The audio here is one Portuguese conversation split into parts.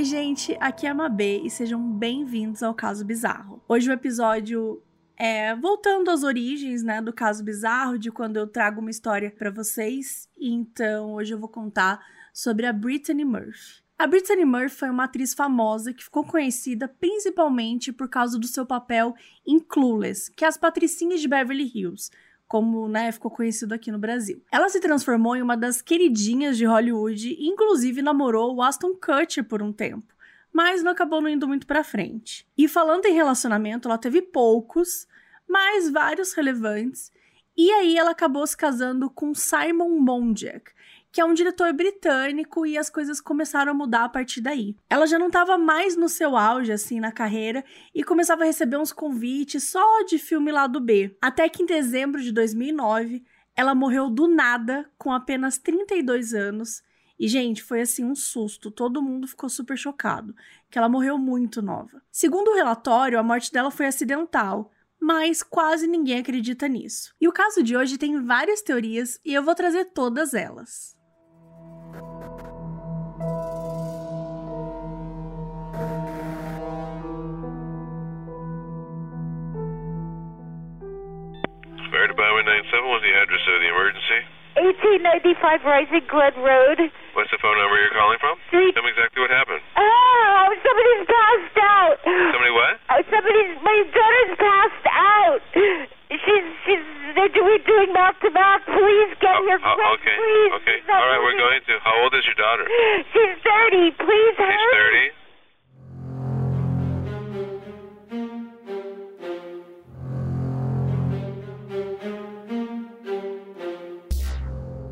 Oi, gente, aqui é a Mabê e sejam bem-vindos ao Caso Bizarro. Hoje o episódio é voltando às origens, né, do caso bizarro, de quando eu trago uma história para vocês. Então, hoje eu vou contar sobre a Brittany Murphy. A Brittany Murphy foi uma atriz famosa que ficou conhecida principalmente por causa do seu papel em Clueless, que é as patricinhas de Beverly Hills, como né, ficou conhecido aqui no Brasil. Ela se transformou em uma das queridinhas de Hollywood e inclusive namorou o Aston Kutcher por um tempo, mas não acabou não indo muito para frente. E falando em relacionamento, ela teve poucos, mas vários relevantes. E aí ela acabou se casando com Simon Monjack, que é um diretor britânico e as coisas começaram a mudar a partir daí. Ela já não estava mais no seu auge assim na carreira e começava a receber uns convites só de filme lá do B. Até que em dezembro de 2009, ela morreu do nada com apenas 32 anos. E, gente, foi assim um susto. Todo mundo ficou super chocado, que ela morreu muito nova. Segundo o relatório, a morte dela foi acidental, mas quase ninguém acredita nisso. E o caso de hoje tem várias teorias e eu vou trazer todas elas. Fire Department 97, what's the address of the emergency? 1895 Rising Glen Road. What's the phone number you're calling from? Three. Tell me exactly what happened. Oh, somebody's passed out. Somebody what? Oh, somebody's, my daughter's passed out. She's, she's, they're doing, doing mouth to mouth. Please get Oh, here oh, quick, okay, please. okay. She's All right, we're going to. How old is your daughter? She's 30. Please She's hurry. 30.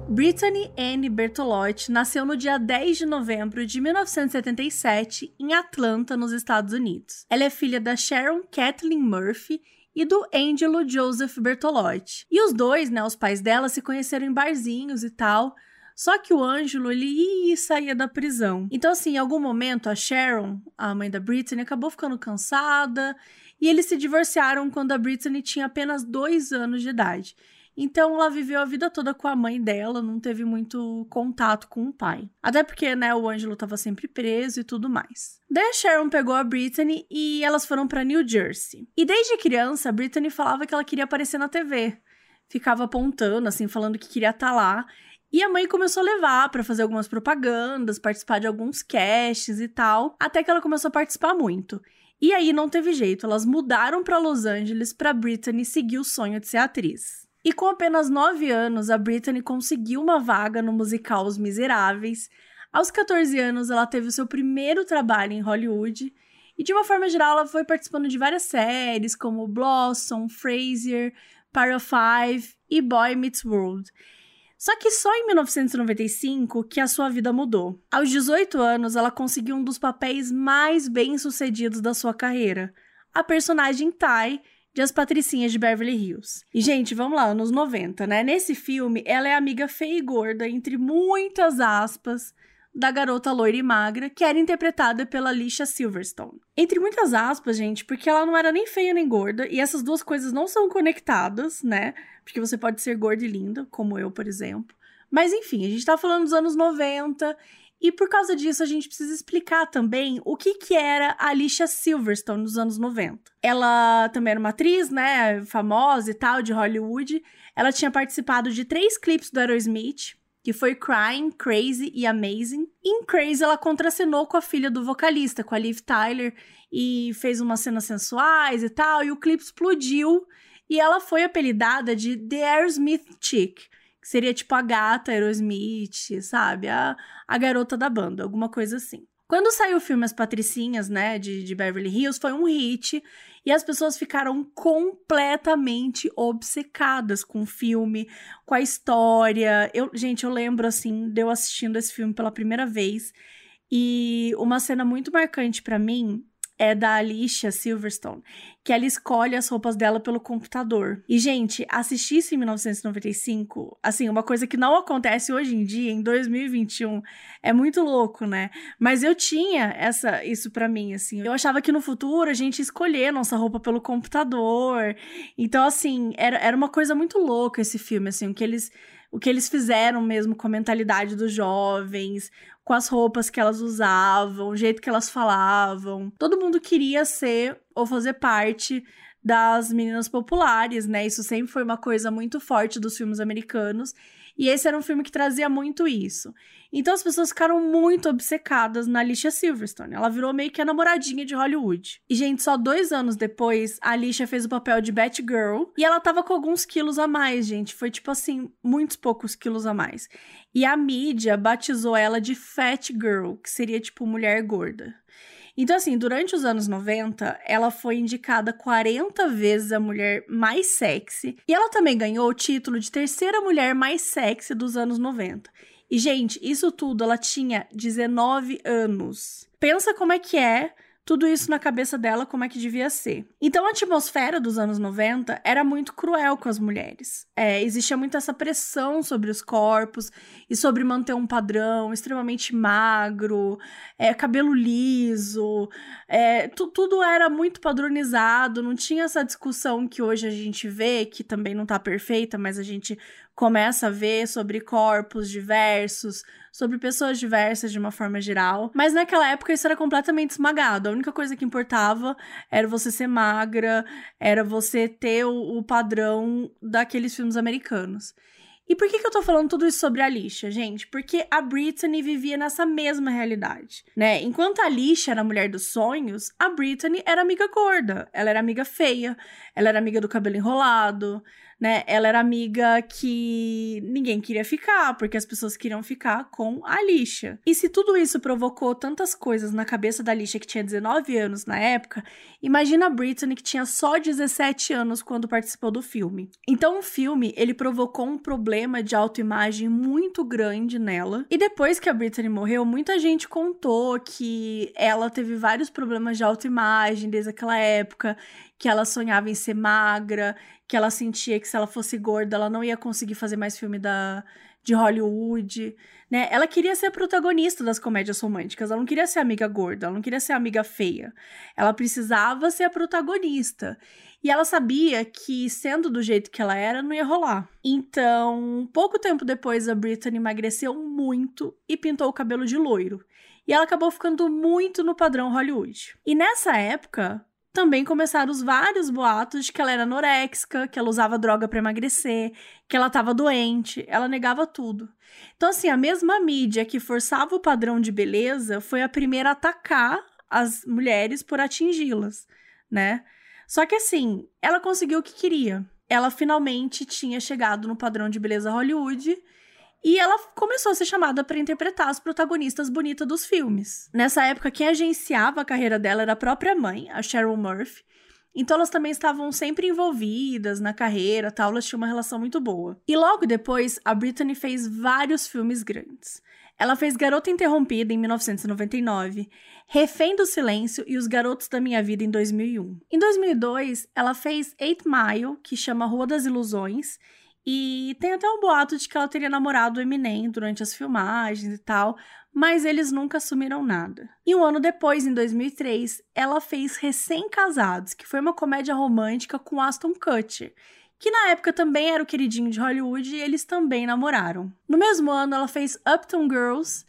Brittany Anne Bertolotti nasceu no dia 10 de novembro de 1977 em Atlanta, nos Estados Unidos. Ela é filha da Sharon Kathleen Murphy e do Angelo Joseph Bertolotti. E os dois, né, os pais dela, se conheceram em barzinhos e tal. Só que o Ângelo, ele ia e saía da prisão. Então, assim, em algum momento, a Sharon, a mãe da Brittany, acabou ficando cansada e eles se divorciaram quando a Brittany tinha apenas dois anos de idade. Então ela viveu a vida toda com a mãe dela, não teve muito contato com o pai. Até porque, né, o Ângelo tava sempre preso e tudo mais. Daí a Sharon pegou a Brittany e elas foram para New Jersey. E desde criança, a Brittany falava que ela queria aparecer na TV. Ficava apontando, assim, falando que queria estar lá. E a mãe começou a levar para fazer algumas propagandas, participar de alguns casts e tal, até que ela começou a participar muito. E aí não teve jeito, elas mudaram para Los Angeles para Brittany seguir o sonho de ser atriz. E com apenas 9 anos, a Brittany conseguiu uma vaga no musical Os Miseráveis. Aos 14 anos, ela teve o seu primeiro trabalho em Hollywood. E de uma forma geral, ela foi participando de várias séries, como Blossom, Frasier, Power Five e Boy Meets World. Só que só em 1995 que a sua vida mudou. Aos 18 anos, ela conseguiu um dos papéis mais bem-sucedidos da sua carreira, a personagem Ty de As Patricinhas de Beverly Hills. E, gente, vamos lá, anos 90, né? Nesse filme, ela é amiga feia e gorda, entre muitas aspas, da garota loira e magra, que era interpretada pela Alicia Silverstone. Entre muitas aspas, gente, porque ela não era nem feia nem gorda, e essas duas coisas não são conectadas, né? Porque você pode ser gorda e linda, como eu, por exemplo. Mas enfim, a gente tá falando dos anos 90, e por causa disso a gente precisa explicar também o que que era a Alicia Silverstone nos anos 90. Ela também era uma atriz, né, famosa e tal, de Hollywood. Ela tinha participado de três clipes do Aerosmith, que foi Crying, Crazy e Amazing. Em Crazy, ela contracenou com a filha do vocalista, com a Liv Tyler, e fez umas cenas sensuais e tal, e o clipe explodiu, e ela foi apelidada de The Aerosmith Chick, seria tipo a gata Aerosmith, sabe? A, a garota da banda, alguma coisa assim. Quando saiu o filme As Patricinhas, né, de, de Beverly Hills, foi um hit e as pessoas ficaram completamente obcecadas com o filme, com a história. Eu, gente, eu lembro assim de eu assistindo esse filme pela primeira vez e uma cena muito marcante pra mim é da Alicia Silverstone, que ela escolhe as roupas dela pelo computador. E, gente, assistir isso em 1995, assim, uma coisa que não acontece hoje em dia, em 2021, é muito louco, né? Mas eu tinha essa isso pra mim, assim. Eu achava que no futuro a gente ia escolher nossa roupa pelo computador. Então, assim, era, era uma coisa muito louca esse filme, assim, o que eles o que eles fizeram mesmo com a mentalidade dos jovens, com as roupas que elas usavam, o jeito que elas falavam. Todo mundo queria ser ou fazer parte das meninas populares, né? Isso sempre foi uma coisa muito forte dos filmes americanos. E esse era um filme que trazia muito isso. Então as pessoas ficaram muito obcecadas na Alicia Silverstone. Ela virou meio que a namoradinha de Hollywood. E, gente, só dois anos depois, a Alicia fez o papel de Batgirl. E ela tava com alguns quilos a mais, gente. Foi tipo assim, muitos poucos quilos a mais. E a mídia batizou ela de Fat Girl, que seria tipo mulher gorda. Então, assim, durante os anos 90, ela foi indicada 40 vezes a mulher mais sexy. E ela também ganhou o título de terceira mulher mais sexy dos anos 90. E, gente, isso tudo ela tinha 19 anos. Pensa como é que é tudo isso na cabeça dela, como é que devia ser. Então, a atmosfera dos anos 90 era muito cruel com as mulheres. É, existia muito essa pressão sobre os corpos e sobre manter um padrão extremamente magro, é, cabelo liso, é, tu, tudo era muito padronizado, não tinha essa discussão que hoje a gente vê, que também não tá perfeita, mas a gente começa a ver sobre corpos diversos, sobre pessoas diversas de uma forma geral. Mas naquela época isso era completamente esmagado. A única coisa que importava era você ser magra, era você ter o, o padrão daqueles filmes americanos. E por que, que eu tô falando tudo isso sobre a Alicia, gente? Porque a Brittany vivia nessa mesma realidade, né? Enquanto a Alicia era a mulher dos sonhos, a Brittany era amiga gorda, ela era amiga feia, ela era amiga do cabelo enrolado, né? Ela era amiga que ninguém queria ficar, porque as pessoas queriam ficar com a Alicia. E se tudo isso provocou tantas coisas na cabeça da Alicia, que tinha 19 anos na época, imagina a Britney, que tinha só 17 anos quando participou do filme. Então, o filme, ele provocou um problema de autoimagem muito grande nela. E depois que a Britney morreu, muita gente contou que ela teve vários problemas de autoimagem desde aquela época, que ela sonhava em ser magra, que ela sentia que se ela fosse gorda, ela não ia conseguir fazer mais filme da, de Hollywood, né? Ela queria ser a protagonista das comédias românticas, ela não queria ser amiga gorda, ela não queria ser amiga feia. Ela precisava ser a protagonista. E ela sabia que, sendo do jeito que ela era, não ia rolar. Então, pouco tempo depois, a Britney emagreceu muito e pintou o cabelo de loiro. E ela acabou ficando muito no padrão Hollywood. E nessa época, também começaram os vários boatos de que ela era anoréxica, que ela usava droga para emagrecer, que ela estava doente, ela negava tudo. Então, assim, a mesma mídia que forçava o padrão de beleza foi a primeira a atacar as mulheres por atingi-las, né? Só que, assim, ela conseguiu o que queria. Ela finalmente tinha chegado no padrão de beleza Hollywood e ela começou a ser chamada para interpretar as protagonistas bonitas dos filmes. Nessa época, quem agenciava a carreira dela era a própria mãe, a Cheryl Murphy. Então elas também estavam sempre envolvidas na carreira, tal, elas tinham uma relação muito boa. E logo depois, a Britney fez vários filmes grandes. Ela fez Garota Interrompida em 1999, Refém do Silêncio e Os Garotos da Minha Vida em 2001. Em 2002, ela fez Eight Mile, que chama Rua das Ilusões, e tem até um boato de que ela teria namorado o Eminem durante as filmagens e tal, mas eles nunca assumiram nada. E um ano depois, em 2003, ela fez Recém-Casados, que foi uma comédia romântica com Aston Kutcher, que na época também era o queridinho de Hollywood e eles também namoraram. No mesmo ano, ela fez Uptown Girls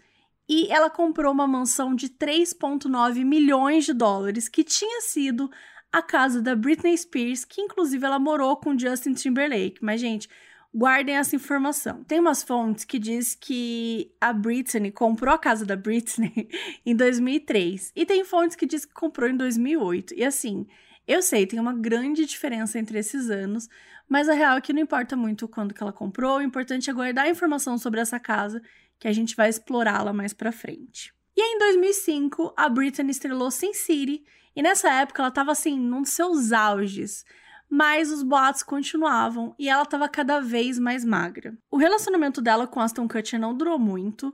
e ela comprou uma mansão de 3,9 milhões de dólares, que tinha sido a casa da Britney Spears, que inclusive ela morou com Justin Timberlake. Mas, gente, guardem essa informação. Tem umas fontes que diz que a Britney comprou a casa da Britney em 2003 e tem fontes que diz que comprou em 2008. E assim, eu sei, tem uma grande diferença entre esses anos, mas a real é que não importa muito quando que ela comprou, o importante é guardar a informação sobre essa casa, que a gente vai explorá-la mais para frente. E em 2005, a Britney estrelou Sin City, e nessa época ela estava assim, num dos seus auges mas os boatos continuavam e ela estava cada vez mais magra. O relacionamento dela com Aston Kutcher não durou muito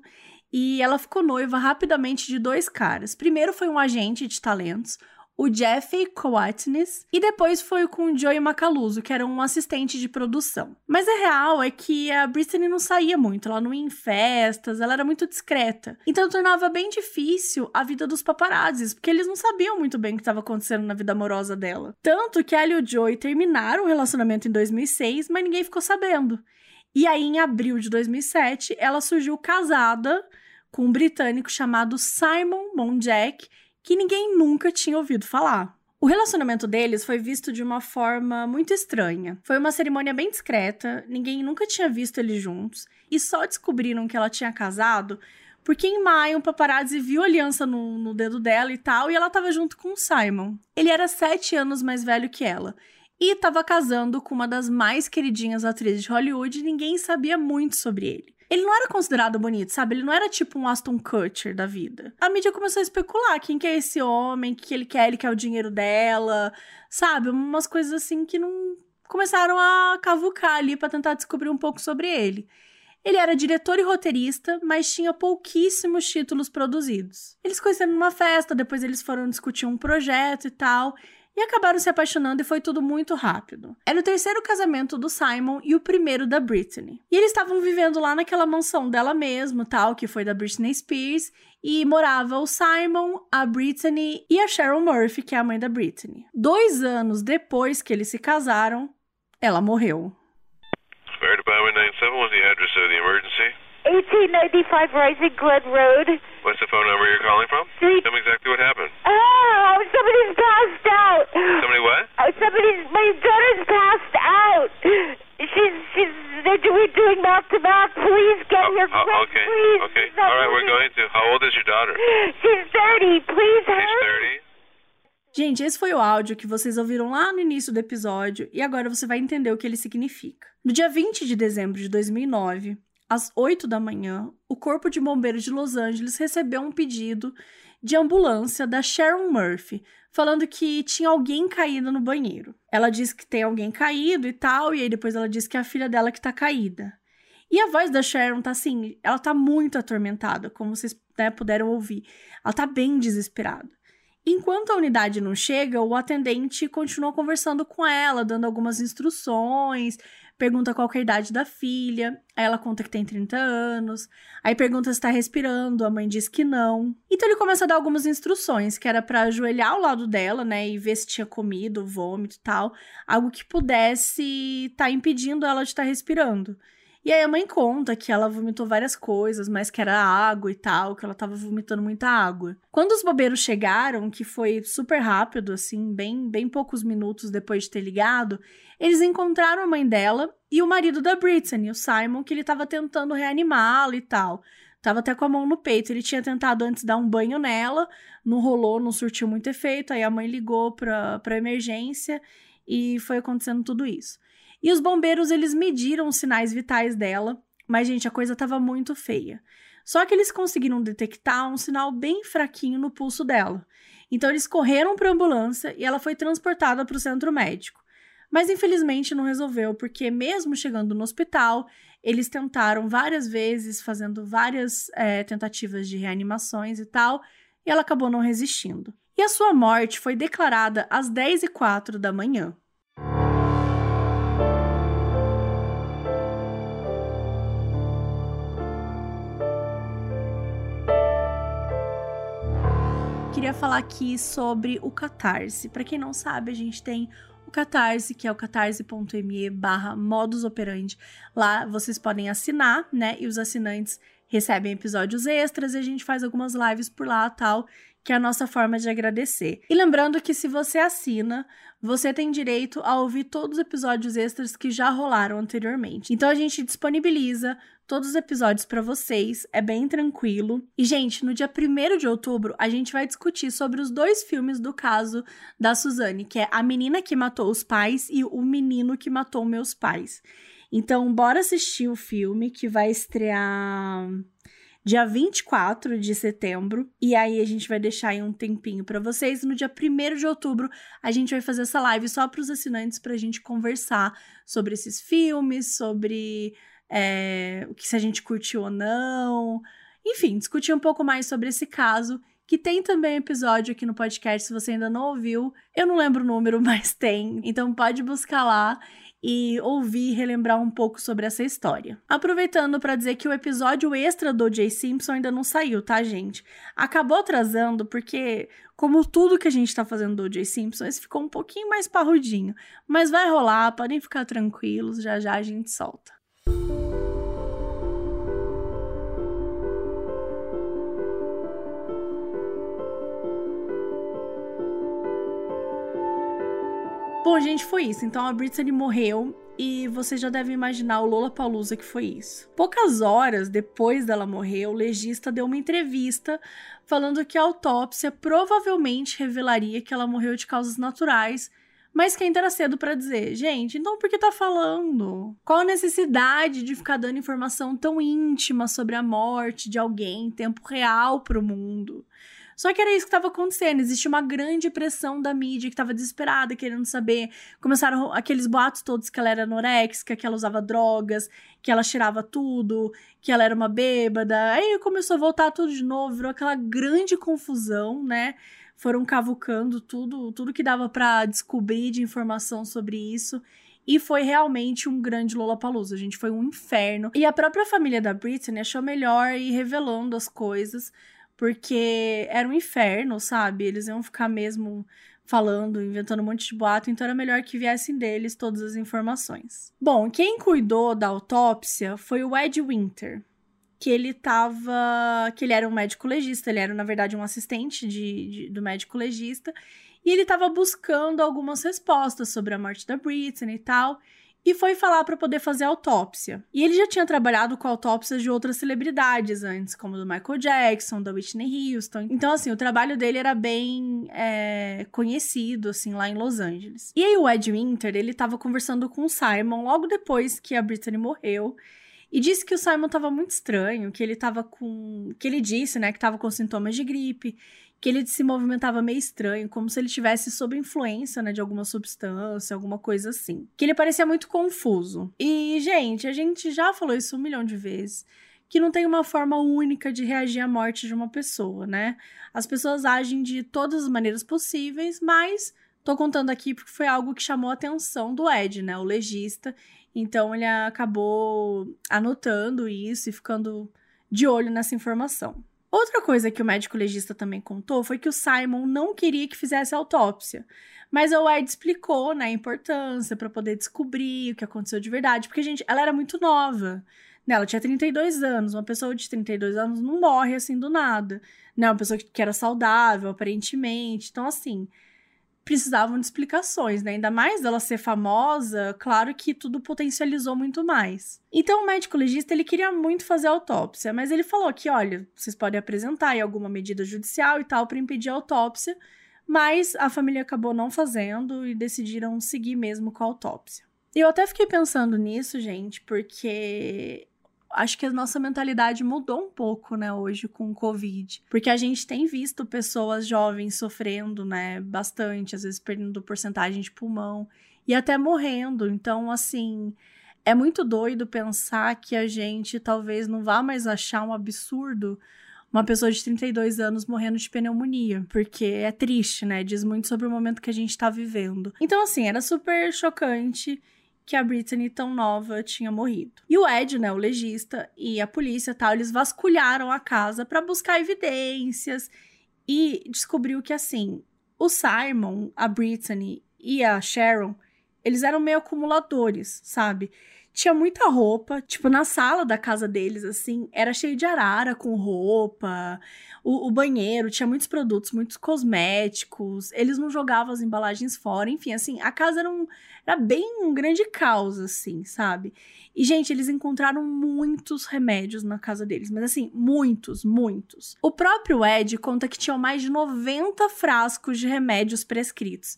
e ela ficou noiva rapidamente de dois caras. Primeiro foi um agente de talentos, o Jeffy Coatness e depois foi com o Joey Macaluso, que era um assistente de produção. Mas a real é que a Britney não saía muito, ela não ia em festas, ela era muito discreta. Então tornava bem difícil a vida dos paparazzis, porque eles não sabiam muito bem o que estava acontecendo na vida amorosa dela. Tanto que ela e o Joey terminaram o relacionamento em 2006, mas ninguém ficou sabendo. E aí, em abril de 2007, ela surgiu casada com um britânico chamado Simon Monjack, que ninguém nunca tinha ouvido falar. O relacionamento deles foi visto de uma forma muito estranha. Foi uma cerimônia bem discreta, ninguém nunca tinha visto eles juntos, e só descobriram que ela tinha casado porque em maio um paparazzi viu a aliança no, no dedo dela e tal, e ela tava junto com o Simon. Ele era sete anos mais velho que ela. E estava casando com uma das mais queridinhas atrizes de Hollywood e ninguém sabia muito sobre ele. Ele não era considerado bonito, sabe? Ele não era tipo um Aston Kutcher da vida. A mídia começou a especular quem que é esse homem, o que ele quer, ele quer o dinheiro dela, sabe? Umas coisas assim que não começaram a cavucar ali para tentar descobrir um pouco sobre ele. Ele era diretor e roteirista, mas tinha pouquíssimos títulos produzidos. Eles conheceram numa festa, depois eles foram discutir um projeto e tal, e acabaram se apaixonando e foi tudo muito rápido. Era o terceiro casamento do Simon e o primeiro da Britney. E eles estavam vivendo lá naquela mansão dela mesma, tal, que foi da Britney Spears, e morava o Simon, a Britney e a Cheryl Murphy, que é a mãe da Britney. Dois anos depois que eles se casaram, ela morreu. Fire Department 97, what's the address of the emergency? 1895 Rising Glen Road. What's the phone number you're calling from? Three. Tell me exactly what happened. Oh, somebody's passed out. Somebody what? Oh, somebody's, my daughter's passed out. She's, she's, they're doing, doing mouth to mouth. Please get here Oh, quick, okay. please. Okay. She's All right, we're going to. How old is your daughter? She's 30. Please She's hurry. 30. Gente, esse foi o áudio que vocês ouviram lá no início do episódio e agora você vai entender o que ele significa. No dia 20 de dezembro de 2009, às 8 da manhã, o Corpo de Bombeiros de Los Angeles recebeu um pedido de ambulância da Sharon Murphy, falando que tinha alguém caído no banheiro. Ela disse que tem alguém caído e tal, e aí depois ela disse que é a filha dela que tá caída. E a voz da Sharon tá assim, ela tá muito atormentada, como vocês né, puderam ouvir. Ela tá bem desesperada. Enquanto a unidade não chega, o atendente continua conversando com ela, dando algumas instruções, pergunta qual é a idade da filha, aí ela conta que tem 30 anos, aí pergunta se tá respirando, a mãe diz que não. Então ele começa a dar algumas instruções, que era pra ajoelhar ao lado dela, né, e ver se tinha comido, vômito e tal, algo que pudesse estar tá impedindo ela de estar tá respirando. E aí a mãe conta que ela vomitou várias coisas, mas que era água e tal, que ela tava vomitando muita água. Quando os bombeiros chegaram, que foi super rápido, assim, bem, bem poucos minutos depois de ter ligado, eles encontraram a mãe dela e o marido da Britney, o Simon, que ele tava tentando reanimá-la e tal. Tava até com a mão no peito. Ele tinha tentado antes dar um banho nela, não rolou, não surtiu muito efeito. Aí a mãe ligou pra, pra emergência e foi acontecendo tudo isso. E os bombeiros, eles mediram os sinais vitais dela, mas, gente, a coisa tava muito feia. Só que eles conseguiram detectar um sinal bem fraquinho no pulso dela. Então, eles correram para a ambulância e ela foi transportada para o centro médico. Mas, infelizmente, não resolveu, porque, mesmo chegando no hospital, eles tentaram várias vezes, fazendo várias é, tentativas de reanimações e tal, e ela acabou não resistindo. E a sua morte foi declarada às 10h04 da manhã. Queria falar aqui sobre o Catarse. Para quem não sabe, a gente tem o Catarse, que é o catarse.me barra modus operandi. Lá vocês podem assinar, né? E os assinantes recebem episódios extras e a gente faz algumas lives por lá tal, que é a nossa forma de agradecer. E lembrando que se você assina, você tem direito a ouvir todos os episódios extras que já rolaram anteriormente. Então a gente disponibiliza todos os episódios para vocês, é bem tranquilo. E, gente, no dia 1 de outubro, a gente vai discutir sobre os dois filmes do caso da Suzane, que é A Menina que Matou os Pais e O Menino que Matou Meus Pais. Então, bora assistir o filme que vai estrear dia 24 de setembro. E aí a gente vai deixar aí um tempinho para vocês. No dia 1 de outubro, a gente vai fazer essa live só para os assinantes pra gente conversar sobre esses filmes, sobre é, o que se a gente curtiu ou não. Enfim, discutir um pouco mais sobre esse caso. Que tem também episódio aqui no podcast, se você ainda não ouviu. Eu não lembro o número, mas tem. Então pode buscar lá e ouvir e relembrar um pouco sobre essa história. Aproveitando para dizer que o episódio extra do Jay Simpson ainda não saiu, tá, gente? Acabou atrasando porque, como tudo que a gente tá fazendo do Jay Simpson, esse ficou um pouquinho mais parrudinho. Mas vai rolar, podem ficar tranquilos, já já a gente solta. Bom, gente, foi isso. Então a Britney morreu e você já deve imaginar o Lola Palusa que foi isso. Poucas horas depois dela morrer, o legista deu uma entrevista falando que a autópsia provavelmente revelaria que ela morreu de causas naturais, mas que ainda era cedo para dizer. Gente, então por que tá falando? Qual a necessidade de ficar dando informação tão íntima sobre a morte de alguém em tempo real pro mundo? Só que era isso que estava acontecendo. Existia uma grande pressão da mídia que estava desesperada, querendo saber. Começaram aqueles boatos todos que ela era anorexica, que ela usava drogas, que ela cheirava tudo, que ela era uma bêbada. Aí começou a voltar tudo de novo, virou aquela grande confusão, né? Foram cavucando tudo, tudo que dava para descobrir de informação sobre isso. E foi realmente um grande Lollapalooza, gente. Foi um inferno. E a própria família da Britney achou melhor ir revelando as coisas porque era um inferno, sabe? Eles iam ficar mesmo falando, inventando um monte de boato, então era melhor que viessem deles todas as informações. Bom, quem cuidou da autópsia foi o Ed Winter, que ele tava. que ele era um médico legista, ele era, na verdade, um assistente de, de do médico legista, e ele estava buscando algumas respostas sobre a morte da Britney e tal e foi falar para poder fazer autópsia. E ele já tinha trabalhado com autópsias de outras celebridades antes, como do Michael Jackson, da Whitney Houston. Então, assim, o trabalho dele era bem é, conhecido, assim, lá em Los Angeles. E aí o Ed Winter, ele tava conversando com o Simon logo depois que a Britney morreu. E disse que o Simon tava muito estranho, que ele tava com. que ele disse, né, que tava com sintomas de gripe que ele se movimentava meio estranho, como se ele tivesse sob influência, né, de alguma substância, alguma coisa assim. Que ele parecia muito confuso. E, gente, a gente já falou isso um milhão de vezes que não tem uma forma única de reagir à morte de uma pessoa, né? As pessoas agem de todas as maneiras possíveis, mas tô contando aqui porque foi algo que chamou a atenção do Ed, né, o legista. Então ele acabou anotando isso e ficando de olho nessa informação. Outra coisa que o médico legista também contou foi que o Simon não queria que fizesse autópsia. Mas o Ed explicou, né, a importância para poder descobrir o que aconteceu de verdade. Porque, gente, ela era muito nova. Né? Ela tinha 32 anos. Uma pessoa de 32 anos não morre assim do nada. Né? Uma pessoa que era saudável, aparentemente. Então, assim, precisavam de explicações, né? Ainda mais dela ser famosa, claro que tudo potencializou muito mais. Então o médico legista ele queria muito fazer autópsia, mas ele falou que, olha, vocês podem apresentar alguma medida judicial e tal para impedir a autópsia, mas a família acabou não fazendo e decidiram seguir mesmo com a autópsia. Eu até fiquei pensando nisso, gente, porque acho que a nossa mentalidade mudou um pouco, né, hoje com o Covid. Porque a gente tem visto pessoas jovens sofrendo, né, bastante, às vezes perdendo porcentagem de pulmão e até morrendo. Então, assim, é muito doido pensar que a gente talvez não vá mais achar um absurdo uma pessoa de 32 anos morrendo de pneumonia, porque é triste, né? Diz muito sobre o momento que a gente tá vivendo. Então, assim, era super chocante que a Britney, tão nova, tinha morrido. E o Ed, né, o legista, e a polícia tal, eles vasculharam a casa para buscar evidências e descobriu que, assim, o Simon, a Britney e a Sharon, eles eram meio acumuladores, sabe? Tinha muita roupa, tipo, na sala da casa deles, assim, era cheio de arara com roupa. O, o, banheiro tinha muitos produtos, muitos cosméticos. Eles não jogavam as embalagens fora. Enfim, assim, a casa era, um, era bem um grande caos, assim, sabe? E, gente, eles encontraram muitos remédios na casa deles, mas assim, muitos, muitos. O próprio Ed conta que tinham mais de 90 frascos de remédios prescritos.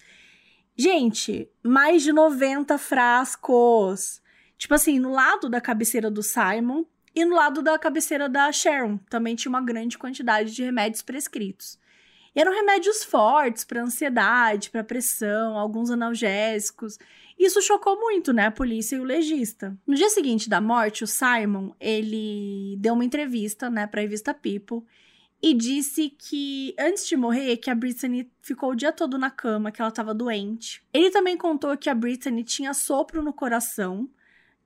Gente, mais de 90 frascos! Tipo assim, no lado da cabeceira do Simon e no lado da cabeceira da Sharon também tinha uma grande quantidade de remédios prescritos. E eram remédios fortes para ansiedade, para pressão, alguns analgésicos. Isso chocou muito, né, a polícia e o legista. No dia seguinte da morte, o Simon, ele deu uma entrevista, né, para a revista People e disse que antes de morrer, que a Britney ficou o dia todo na cama, que ela estava doente. Ele também contou que a Britney tinha sopro no coração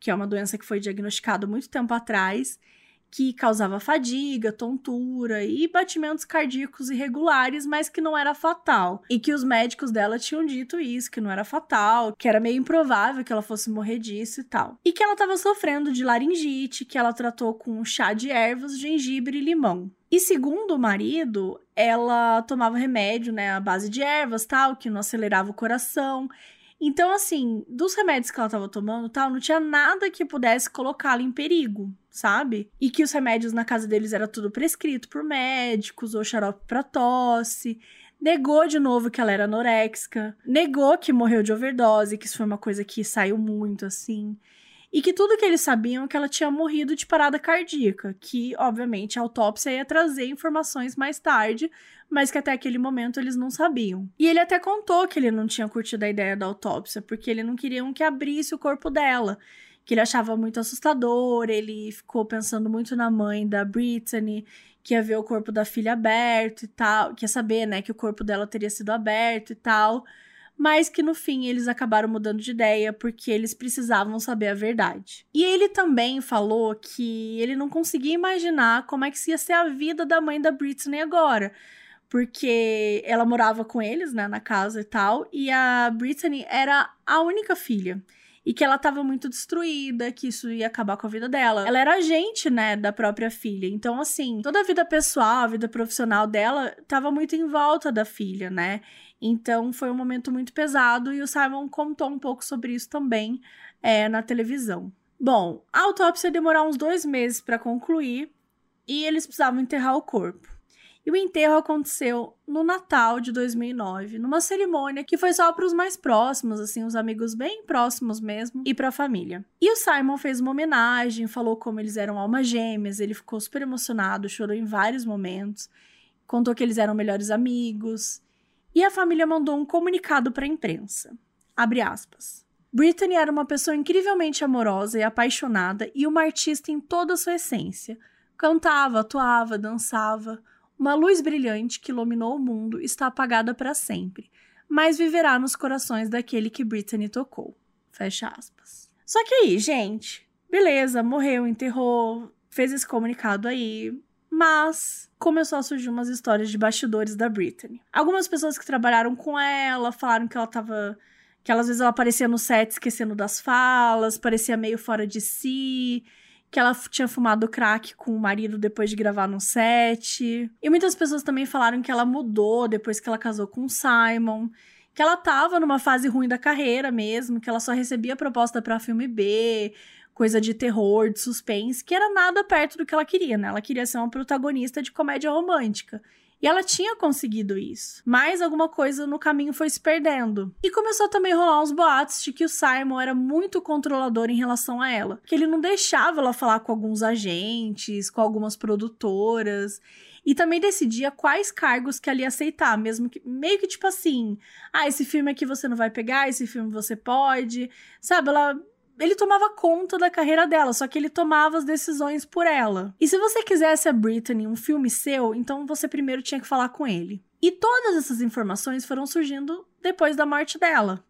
que é uma doença que foi diagnosticada muito tempo atrás, que causava fadiga, tontura e batimentos cardíacos irregulares, mas que não era fatal. E que os médicos dela tinham dito isso, que não era fatal, que era meio improvável que ela fosse morrer disso e tal. E que ela estava sofrendo de laringite, que ela tratou com chá de ervas, gengibre e limão. E segundo o marido, ela tomava remédio, né, à base de ervas, tal, que não acelerava o coração Então, assim, dos remédios que ela tava tomando tal, não tinha nada que pudesse colocá-la em perigo, sabe? E que os remédios na casa deles era tudo prescrito por médicos ou xarope pra tosse. Negou de novo que ela era anoréxica. Negou que morreu de overdose, que isso foi uma coisa que saiu muito assim. E que tudo que eles sabiam é que ela tinha morrido de parada cardíaca, que, obviamente, a autópsia ia trazer informações mais tarde, mas que até aquele momento eles não sabiam. E ele até contou que ele não tinha curtido a ideia da autópsia, porque ele não queria que abrisse o corpo dela, que ele achava muito assustador, ele ficou pensando muito na mãe da Brittany, que ia ver o corpo da filha aberto e tal, quer saber, né, que o corpo dela teria sido aberto e tal, mas que no fim eles acabaram mudando de ideia porque eles precisavam saber a verdade. E ele também falou que ele não conseguia imaginar como é que ia ser a vida da mãe da Brittany agora, porque ela morava com eles, né, na casa e tal, e a Brittany era a única filha. E que ela estava muito destruída, que isso ia acabar com a vida dela. Ela era agente, né, da própria filha. Então, assim, toda a vida pessoal, a vida profissional dela estava muito em volta da filha, né? Então, foi um momento muito pesado e o Simon contou um pouco sobre isso também é, na televisão. Bom, a autópsia ia demorar uns dois meses para concluir e eles precisavam enterrar o corpo. E o enterro aconteceu no Natal de 2009, numa cerimônia que foi só para os mais próximos, assim, os amigos bem próximos mesmo, e para a família. E o Simon fez uma homenagem, falou como eles eram almas gêmeas, ele ficou super emocionado, chorou em vários momentos, contou que eles eram melhores amigos. E a família mandou um comunicado para a imprensa. Abre aspas. Brittany era uma pessoa incrivelmente amorosa e apaixonada e uma artista em toda a sua essência. Cantava, atuava, dançava. Uma luz brilhante que iluminou o mundo está apagada para sempre, mas viverá nos corações daquele que Brittany tocou. Fecha aspas. Só que aí, gente, beleza, morreu, enterrou, fez esse comunicado aí, mas começou a surgir umas histórias de bastidores da Brittany. Algumas pessoas que trabalharam com ela falaram que ela tava que ela, às vezes ela aparecia no set esquecendo das falas, parecia meio fora de si, que ela tinha fumado crack com o marido depois de gravar no set. E muitas pessoas também falaram que ela mudou depois que ela casou com o Simon, que ela tava numa fase ruim da carreira mesmo, que ela só recebia proposta para filme B, coisa de terror, de suspense, que era nada perto do que ela queria, né? Ela queria ser uma protagonista de comédia romântica. E ela tinha conseguido isso. Mas alguma coisa no caminho foi se perdendo. E começou também a rolar uns boatos de que o Simon era muito controlador em relação a ela. Que ele não deixava ela falar com alguns agentes, com algumas produtoras. E também decidia quais cargos que ela ia aceitar, mesmo que meio que tipo assim, ah, esse filme aqui você não vai pegar, esse filme você pode. Sabe, ela ele tomava conta da carreira dela, só que ele tomava as decisões por ela. E se você quisesse a Britney um filme seu, então você primeiro tinha que falar com ele. E todas essas informações foram surgindo depois da morte dela.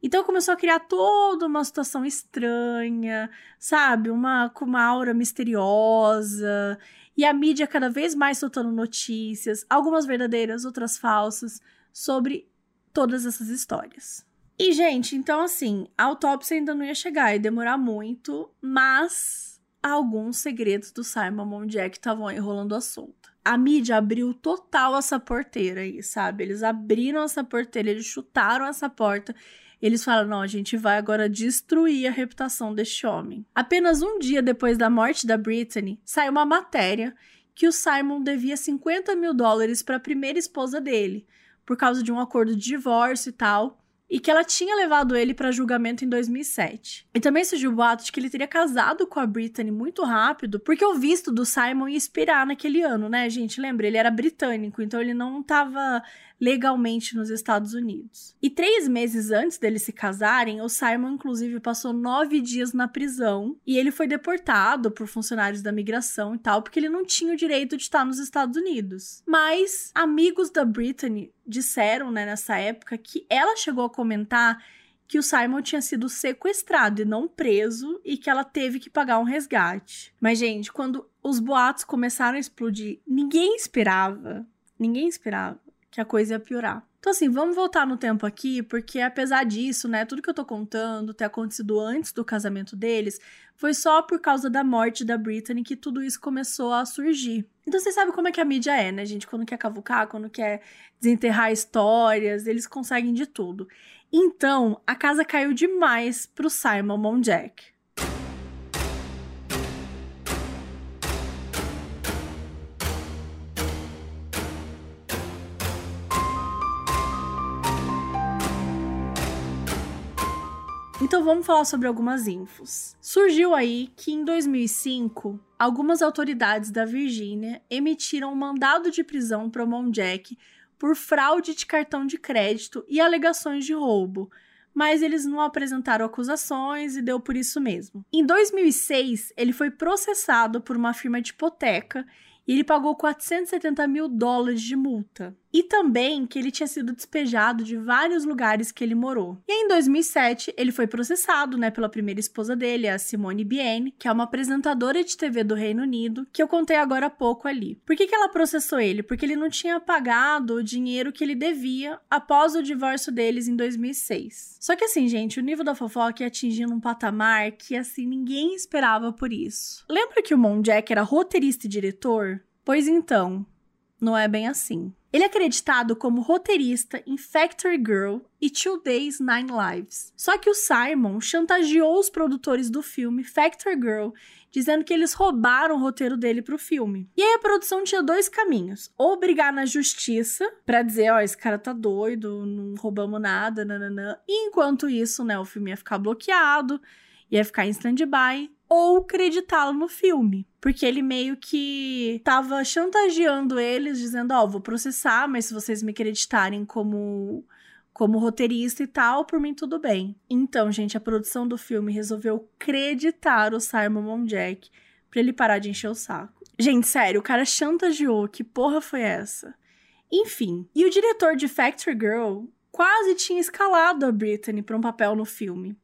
Então começou a criar toda uma situação estranha, sabe? Uma com uma aura misteriosa. E a mídia cada vez mais soltando notícias, algumas verdadeiras, outras falsas, sobre todas essas histórias. E, gente, então assim, a autópsia ainda não ia chegar, ia demorar muito, mas alguns segredos do Simon Mon Jack estavam aí rolando a solta. A mídia abriu total essa porteira aí, sabe? Eles abriram essa porteira, eles chutaram essa porta. Eles falaram: não, a gente vai agora destruir a reputação deste homem. Apenas um dia depois da morte da Brittany, saiu uma matéria que o Simon devia 50 mil dólares para a primeira esposa dele, por causa de um acordo de divórcio e tal e que ela tinha levado ele para julgamento em 2007. E também surgiu o boato de que ele teria casado com a Brittany muito rápido, porque o visto do Simon ia expirar naquele ano, né, gente? Lembra, ele era britânico, então ele não estava legalmente nos Estados Unidos. E três meses antes deles se casarem, o Simon, inclusive, passou nove dias na prisão e ele foi deportado por funcionários da migração e tal, porque ele não tinha o direito de estar nos Estados Unidos. Mas amigos da Brittany disseram, né, nessa época, que ela chegou a comentar que o Simon tinha sido sequestrado e não preso e que ela teve que pagar um resgate. Mas, gente, quando os boatos começaram a explodir, ninguém esperava. Ninguém esperava que a coisa ia piorar. Então, assim, vamos voltar no tempo aqui, porque apesar disso, né, tudo que eu tô contando ter acontecido antes do casamento deles, foi só por causa da morte da Britney que tudo isso começou a surgir. Então, vocês sabem como é que a mídia é, né, gente? Quando quer cavucar, quando quer desenterrar histórias, eles conseguem de tudo. Então, a casa caiu demais pro Simon Monjack. Então vamos falar sobre algumas infos. Surgiu aí que em 2005, algumas autoridades da Virgínia emitiram um mandado de prisão para o Monjack por fraude de cartão de crédito e alegações de roubo, mas eles não apresentaram acusações e deu por isso mesmo. Em 2006, ele foi processado por uma firma de hipoteca e ele pagou 470 mil dólares de multa. E também que ele tinha sido despejado de vários lugares que ele morou. E em 2007, ele foi processado, né, pela primeira esposa dele, a Simone Biene, que é uma apresentadora de TV do Reino Unido, que eu contei agora há pouco ali. Por que, que ela processou ele? Porque ele não tinha pagado o dinheiro que ele devia após o divórcio deles em 2006. Só que assim, gente, o nível da fofoca ia atingindo um patamar que, assim, ninguém esperava por isso. Lembra que o Mon Jack era roteirista e diretor? Pois então, não é bem assim. Ele é acreditado como roteirista em Factory Girl e Two Days Nine Lives. Só que o Simon chantageou os produtores do filme Factory Girl, dizendo que eles roubaram o roteiro dele pro filme. E aí a produção tinha dois caminhos: ou brigar na justiça para dizer, ó, oh, esse cara tá doido, não roubamos nada, nananã. E enquanto isso, né, o filme ia ficar bloqueado, ia ficar em stand-by, ou acreditá-lo no filme. Porque ele meio que tava chantageando eles, dizendo: Ó, oh, vou processar, mas se vocês me acreditarem como como roteirista e tal, por mim tudo bem. Então, gente, a produção do filme resolveu acreditar o Simon Monjack pra ele parar de encher o saco. Gente, sério, o cara chantageou, que porra foi essa? Enfim, e o diretor de Factory Girl quase tinha escalado a Britney para um papel no filme.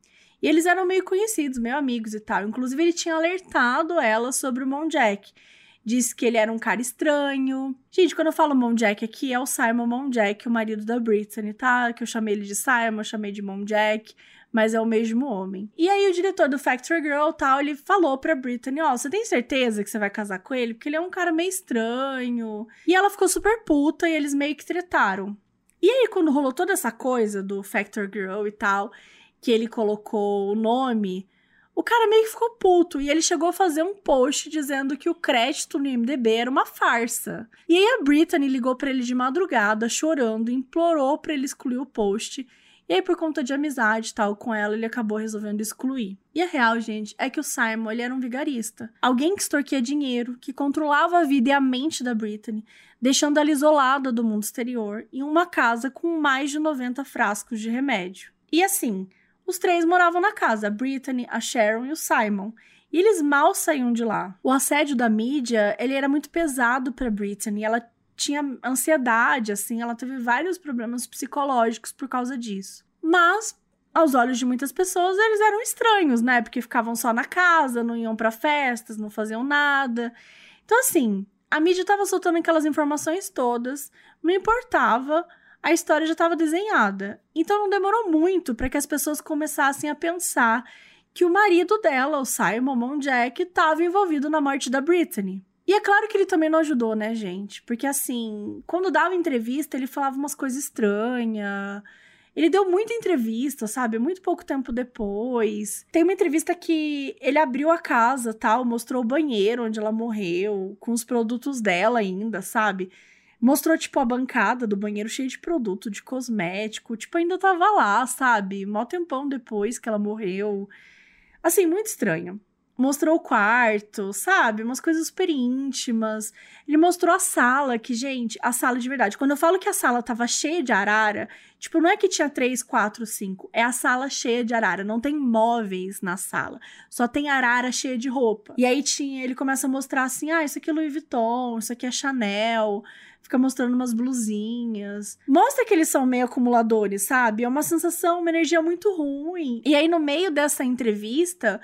E eles eram meio conhecidos, meio amigos e tal. Inclusive, ele tinha alertado ela sobre o Mon Jack. Disse que ele era um cara estranho. Gente, quando eu falo Mon Jack aqui, é o Simon Mon Jack, o marido da Britney, tá? Que eu chamei ele de Simon, eu chamei de Mon Jack mas é o mesmo homem. E aí o diretor do Factory Girl tal, ele falou pra Britney, ó, oh, você tem certeza que você vai casar com ele? Porque ele é um cara meio estranho. E ela ficou super puta e eles meio que tretaram. E aí quando rolou toda essa coisa do Factory Girl e tal, que ele colocou o nome, o cara meio que ficou puto e ele chegou a fazer um post dizendo que o crédito no IMDb era uma farsa. E aí a Brittany ligou para ele de madrugada, chorando, implorou para ele excluir o post. E aí, por conta de amizade e tal com ela, ele acabou resolvendo excluir. E a real, gente, é que o Simon ele era um vigarista. Alguém que extorquia dinheiro, que controlava a vida e a mente da Brittany, deixando ela isolada do mundo exterior, em uma casa com mais de 90 frascos de remédio. E assim, os três moravam na casa, a Brittany, a Sharon e o Simon. E eles mal saíam de lá. O assédio da mídia, ele era muito pesado para Brittany. Ela tinha ansiedade, assim, ela teve vários problemas psicológicos por causa disso. Mas aos olhos de muitas pessoas, eles eram estranhos, né? Porque ficavam só na casa, não iam para festas, não faziam nada. Então, assim, a mídia estava soltando aquelas informações todas, não importava a história já estava desenhada. Então não demorou muito para que as pessoas começassem a pensar que o marido dela, o Simon Monjack, estava envolvido na morte da Britney. E é claro que ele também não ajudou, né, gente? Porque assim, quando dava entrevista, ele falava umas coisas estranhas. Ele deu muita entrevista, sabe? Muito pouco tempo depois. Tem uma entrevista que ele abriu a casa, tal, mostrou o banheiro onde ela morreu, com os produtos dela ainda, sabe? Mostrou, tipo, a bancada do banheiro cheia de produto, de cosmético. Tipo, ainda tava lá, sabe? Mó tempão depois que ela morreu. Assim, muito estranho mostrou o quarto, sabe? Umas coisas super íntimas. Ele mostrou a sala, que, gente, a sala de verdade. Quando eu falo que a sala tava cheia de arara, tipo, não é que tinha três, quatro, cinco. É a sala cheia de arara. Não tem móveis na sala. Só tem arara cheia de roupa. E aí tinha, ele começa a mostrar assim: ah, isso aqui é Louis Vuitton, isso aqui é Chanel fica mostrando umas blusinhas. Mostra que eles são meio acumuladores, sabe? É uma sensação, uma energia muito ruim. E aí, no meio dessa entrevista,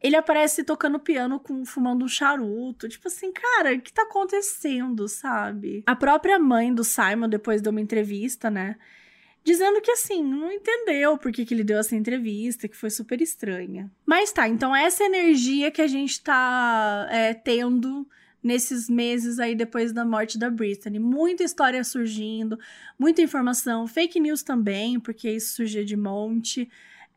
ele aparece tocando piano com fumando um charuto. Tipo assim, cara, o que tá acontecendo, sabe? A própria mãe do Simon, depois de uma entrevista, né? Dizendo que assim, não entendeu por que, que ele deu essa entrevista, que foi super estranha. Mas tá, então essa energia que a gente tá é, tendo nesses meses aí depois da morte da Britney. Muita história surgindo, muita informação, fake news também, porque isso surgia de monte.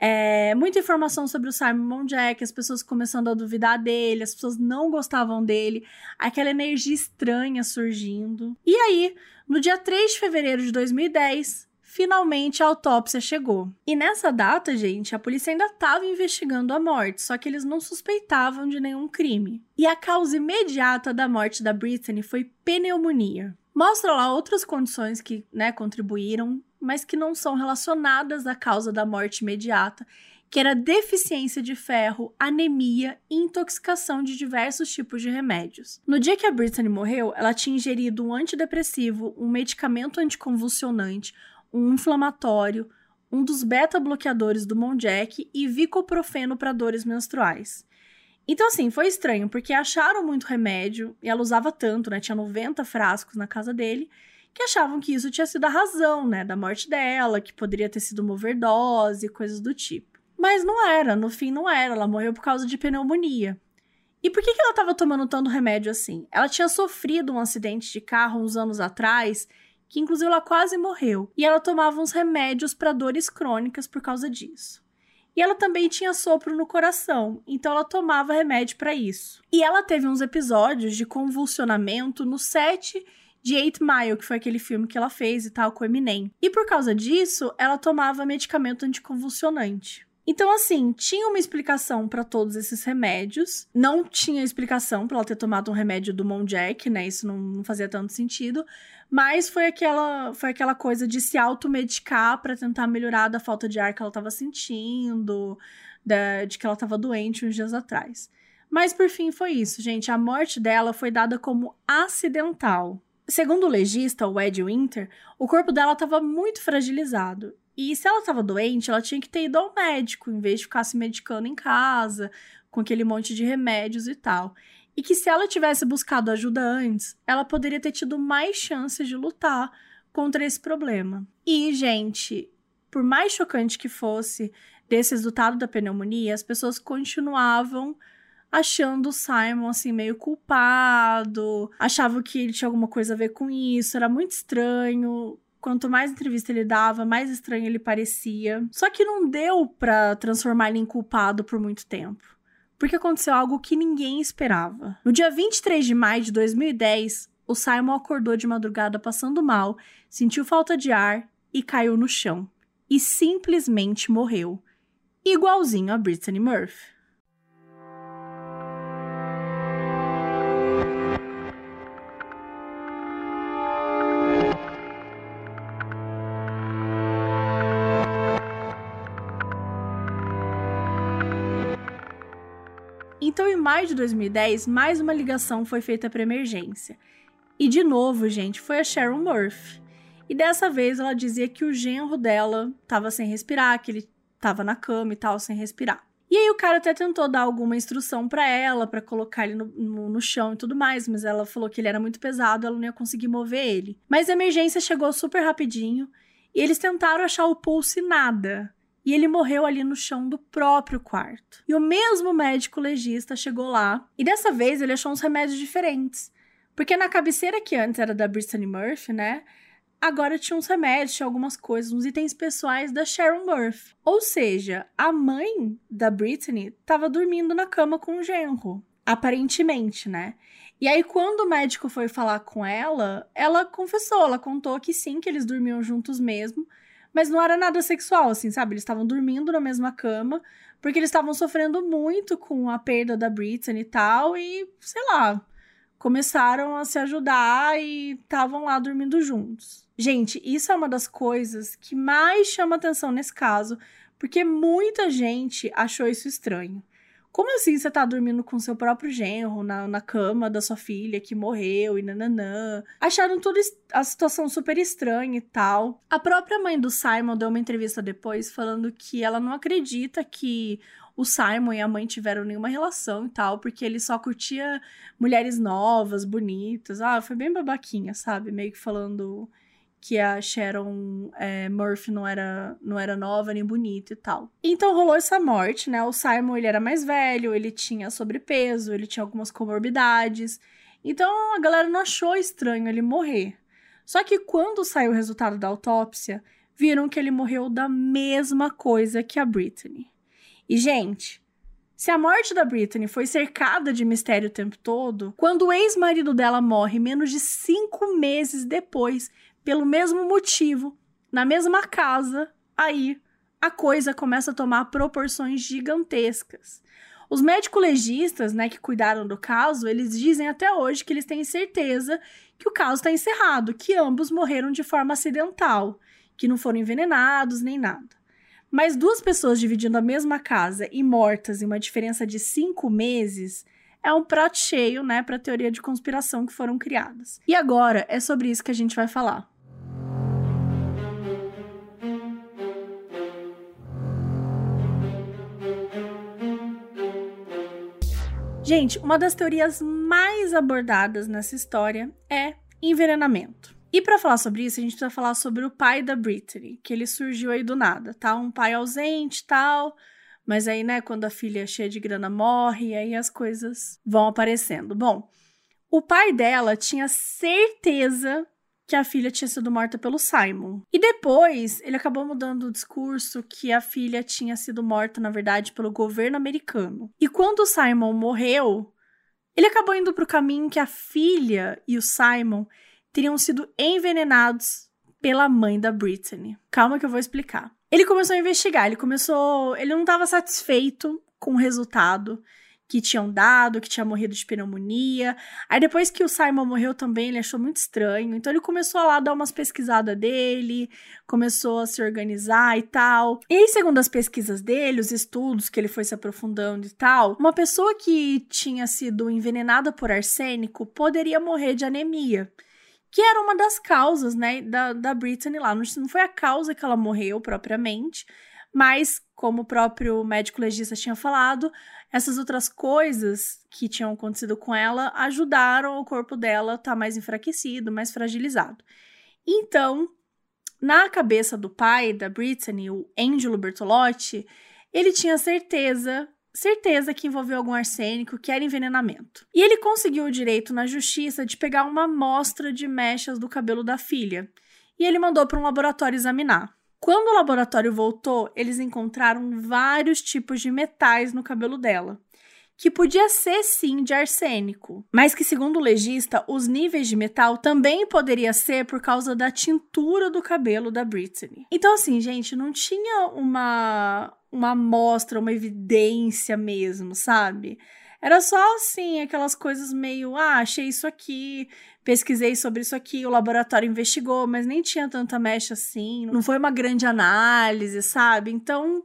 É, muita informação sobre o Simon Jack, as pessoas começando a duvidar dele, as pessoas não gostavam dele, aquela energia estranha surgindo. E aí, no dia 3 de fevereiro de 2010, finalmente a autópsia chegou. E nessa data, gente, a polícia ainda estava investigando a morte, só que eles não suspeitavam de nenhum crime. E a causa imediata da morte da Britney foi pneumonia. Mostra lá outras condições que né, contribuíram, mas que não são relacionadas à causa da morte imediata, que era deficiência de ferro, anemia e intoxicação de diversos tipos de remédios. No dia que a Brittany morreu, ela tinha ingerido um antidepressivo, um medicamento anticonvulsionante, um inflamatório, um dos beta-bloqueadores do Monjack e vicoprofeno para dores menstruais. Então, assim, foi estranho, porque acharam muito remédio, e ela usava tanto, né? Tinha 90 frascos na casa dele, que achavam que isso tinha sido a razão, né, da morte dela, que poderia ter sido uma overdose, coisas do tipo. Mas não era, no fim não era, ela morreu por causa de pneumonia. E por que, ela estava tomando tanto remédio assim? Ela tinha sofrido um acidente de carro uns anos atrás, que inclusive ela quase morreu, e ela tomava uns remédios para dores crônicas por causa disso. E ela também tinha sopro no coração, então ela tomava remédio para isso. E ela teve uns episódios de convulsionamento no set de Eight Mile, que foi aquele filme que ela fez e tal com Eminem. E por causa disso, ela tomava medicamento anticonvulsionante. Então, assim, tinha uma explicação para todos esses remédios. Não tinha explicação para ela ter tomado um remédio do Monjack, né? Isso não, fazia tanto sentido. Mas foi aquela, foi aquela coisa de se automedicar para tentar melhorar da falta de ar que ela estava sentindo, da, de que ela estava doente uns dias atrás. Mas por fim foi isso, gente. A morte dela foi dada como acidental. Segundo o legista, o Ed Winter, o corpo dela estava muito fragilizado. E se ela estava doente, ela tinha que ter ido ao médico, em vez de ficar se medicando em casa, com aquele monte de remédios e tal. E que se ela tivesse buscado ajuda antes, ela poderia ter tido mais chances de lutar contra esse problema. E, gente, por mais chocante que fosse desse resultado da pneumonia, as pessoas continuavam achando o Simon, assim, meio culpado, achavam que ele tinha alguma coisa a ver com isso, era muito estranho. Quanto mais entrevista ele dava, mais estranho ele parecia. Só que não deu pra transformar ele em culpado por muito tempo. Porque aconteceu algo que ninguém esperava. No dia 23 de maio de 2010, o Simon acordou de madrugada passando mal, sentiu falta de ar e caiu no chão. E simplesmente morreu. Igualzinho a Brittany Murphy. Então, em maio de 2010, mais uma ligação foi feita para emergência. E de novo, gente, foi a Sharon Murphy. E dessa vez ela dizia que o genro dela estava sem respirar, que ele estava na cama e tal, sem respirar. E aí o cara até tentou dar alguma instrução para ela, para colocar ele no, no, no, chão e tudo mais, mas ela falou que ele era muito pesado, ela não ia conseguir mover ele. Mas a emergência chegou super rapidinho e eles tentaram achar o pulso e nada e ele morreu ali no chão do próprio quarto. E o mesmo médico legista chegou lá e dessa vez ele achou uns remédios diferentes. Porque na cabeceira que antes era da Brittany Murphy, né? Agora tinha uns remédios, tinha algumas coisas, uns itens pessoais da Sharon Murphy. Ou seja, a mãe da Brittany estava dormindo na cama com o genro. Aparentemente, né? E aí, quando o médico foi falar com ela, ela confessou, ela contou que sim, que eles dormiam juntos mesmo, mas não era nada sexual, assim, sabe? Eles estavam dormindo na mesma cama, porque eles estavam sofrendo muito com a perda da Britney e tal, e sei lá, começaram a se ajudar e estavam lá dormindo juntos. Gente, isso é uma das coisas que mais chama atenção nesse caso, porque muita gente achou isso estranho. Como assim você tá dormindo com seu próprio genro na, na cama da sua filha que morreu e nananã? Acharam toda a situação super estranha e tal. A própria mãe do Simon deu uma entrevista depois falando que ela não acredita que o Simon e a mãe tiveram nenhuma relação e tal, porque ele só curtia mulheres novas, bonitas. Ah, foi bem babaquinha, sabe? Meio que falando que a Sharon é, Murphy não era, não era nova nem bonita e tal. Então rolou essa morte, né? O Simon ele era mais velho, ele tinha sobrepeso, ele tinha algumas comorbidades. Então a galera não achou estranho ele morrer. Só que quando saiu o resultado da autópsia, viram que ele morreu da mesma coisa que a Britney. E, gente, se a morte da Britney foi cercada de mistério o tempo todo, quando o ex-marido dela morre menos de cinco meses depois, pelo mesmo motivo, na mesma casa, aí a coisa começa a tomar proporções gigantescas. Os médicos legistas, né, que cuidaram do caso, eles dizem até hoje que eles têm certeza que o caso está encerrado, que ambos morreram de forma acidental, que não foram envenenados nem nada. Mas duas pessoas dividindo a mesma casa e mortas em uma diferença de cinco meses é um prato cheio, né, para a teoria de conspiração que foram criadas. E agora é sobre isso que a gente vai falar. Gente, uma das teorias mais abordadas nessa história é envenenamento. E para falar sobre isso, a gente precisa falar sobre o pai da Britney, que ele surgiu aí do nada, tá? Um pai ausente, tal, mas aí, né, quando a filha cheia de grana morre, aí as coisas vão aparecendo. Bom, o pai dela tinha certeza que a filha tinha sido morta pelo Simon. E depois, ele acabou mudando o discurso que a filha tinha sido morta, na verdade, pelo governo americano. E quando o Simon morreu, ele acabou indo para o caminho que a filha e o Simon teriam sido envenenados pela mãe da Brittany. Calma que eu vou explicar. Ele começou a investigar, ele começou, ele não estava satisfeito com o resultado que tinham dado, que tinha morrido de pneumonia. Aí depois que o Simon morreu também, ele achou muito estranho. Então ele começou a lá dar umas pesquisadas dele, começou a se organizar e tal. E segundo as pesquisas dele, os estudos que ele foi se aprofundando e tal, uma pessoa que tinha sido envenenada por arsênico poderia morrer de anemia que era uma das causas, né, da, da Britney lá. Não, não foi a causa que ela morreu propriamente, mas, como o próprio médico legista tinha falado, essas outras coisas que tinham acontecido com ela ajudaram o corpo dela a estar tá mais enfraquecido, mais fragilizado. Então, na cabeça do pai da Brittany, o Angelo Bertolotti, ele tinha certeza, certeza que envolveu algum arsênico, que era envenenamento. E ele conseguiu o direito na justiça de pegar uma amostra de mechas do cabelo da filha. E ele mandou para um laboratório examinar. Quando o laboratório voltou, eles encontraram vários tipos de metais no cabelo dela, que podia ser sim de arsênico, mas que segundo o legista, os níveis de metal também poderia ser por causa da tintura do cabelo da Britney. Então assim, gente, não tinha uma uma amostra, uma evidência mesmo, sabe? Era só assim, aquelas coisas meio, ah, achei isso aqui, pesquisei sobre isso aqui, o laboratório investigou, mas nem tinha tanta mecha assim, não foi uma grande análise, sabe? Então.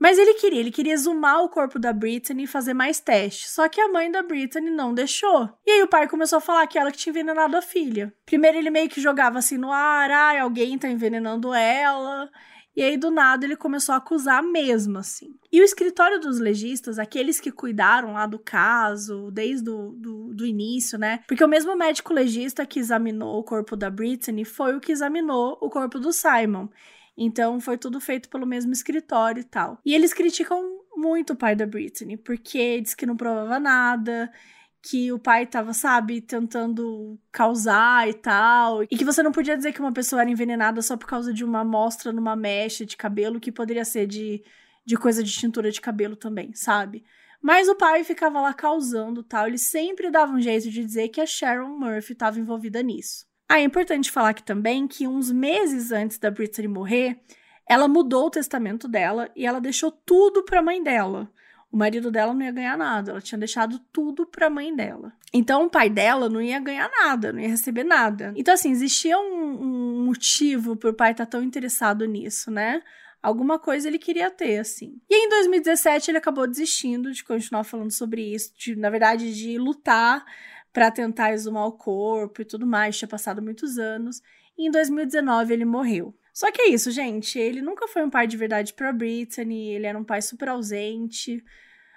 Mas ele queria, ele queria exumar o corpo da Britney e fazer mais testes. Só que a mãe da Britney não deixou. E aí o pai começou a falar que ela que tinha envenenado a filha. Primeiro ele meio que jogava assim no ar, ah, alguém tá envenenando ela. E aí, do nada, ele começou a acusar mesmo, assim. E o escritório dos legistas, aqueles que cuidaram lá do caso, desde o do, do início, né? Porque o mesmo médico legista que examinou o corpo da Brittany foi o que examinou o corpo do Simon. Então, foi tudo feito pelo mesmo escritório e tal. E eles criticam muito o pai da Brittany, porque diz que não provava nada, que o pai tava, sabe, tentando causar e tal. E que você não podia dizer que uma pessoa era envenenada só por causa de uma amostra numa mecha de cabelo, que poderia ser de, de coisa de tintura de cabelo também, sabe? Mas o pai ficava lá causando tal. Ele sempre dava um jeito de dizer que a Sharon Murphy estava envolvida nisso. Ah, é importante falar aqui também que uns meses antes da Britney morrer, ela mudou o testamento dela e ela deixou tudo para a mãe dela o marido dela não ia ganhar nada, ela tinha deixado tudo para a mãe dela. Então o pai dela não ia ganhar nada, não ia receber nada. Então, assim, existia um, um motivo pro pai estar tá tão interessado nisso, né? Alguma coisa ele queria ter, assim. E em 2017 ele acabou desistindo de continuar falando sobre isso, de, na verdade, de lutar para tentar exumar o corpo e tudo mais. Tinha passado muitos anos. E em 2019 ele morreu. Só que é isso, gente. Ele nunca foi um pai de verdade pra Brittany, ele era um pai super ausente.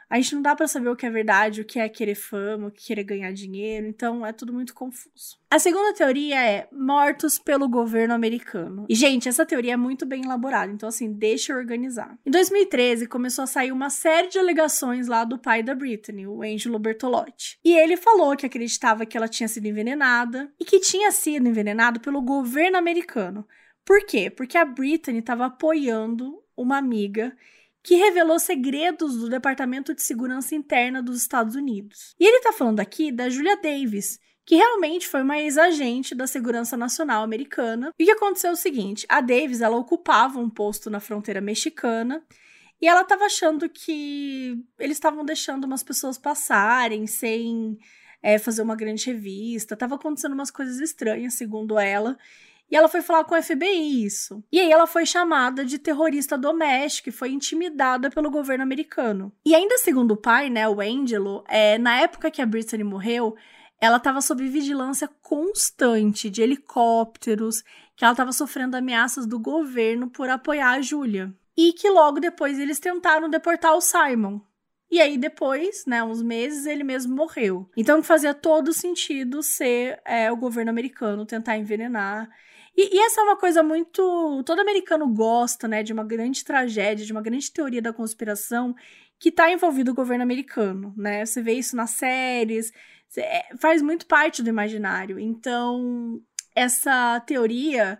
A gente não dá para saber o que é verdade, o que é querer fama, o que é querer ganhar dinheiro, então é tudo muito confuso. A segunda teoria é mortos pelo governo americano. E, gente, essa teoria é muito bem elaborada, então, assim, deixa eu organizar. Em 2013, começou a sair uma série de alegações lá do pai da Britney, o Angelo Bertolotti. E ele falou que acreditava que ela tinha sido envenenada e que tinha sido envenenada pelo governo americano. Por quê? Porque a Britney estava apoiando uma amiga que revelou segredos do Departamento de Segurança Interna dos Estados Unidos. E ele está falando aqui da Julia Davis, que realmente foi uma ex-agente da Segurança Nacional Americana. E o que aconteceu é o seguinte: a Davis ela ocupava um posto na fronteira mexicana e ela estava achando que eles estavam deixando umas pessoas passarem sem é, fazer uma grande revista. Tava acontecendo umas coisas estranhas, segundo ela. E ela foi falar com o FBI isso. E aí ela foi chamada de terrorista doméstica e foi intimidada pelo governo americano. E ainda segundo o pai, né, o Angelo, é, na época que a Brittany morreu, ela estava sob vigilância constante de helicópteros, que ela estava sofrendo ameaças do governo por apoiar a Júlia. E que logo depois eles tentaram deportar o Simon. E aí depois, né, uns meses, ele mesmo morreu. Então fazia todo sentido ser é, o governo americano tentar envenenar e, e, essa é uma coisa muito. Todo americano gosta, né, de uma grande tragédia, de uma grande teoria da conspiração que está envolvido o governo americano, né? Você vê isso nas séries, é, faz muito parte do imaginário. Então, essa teoria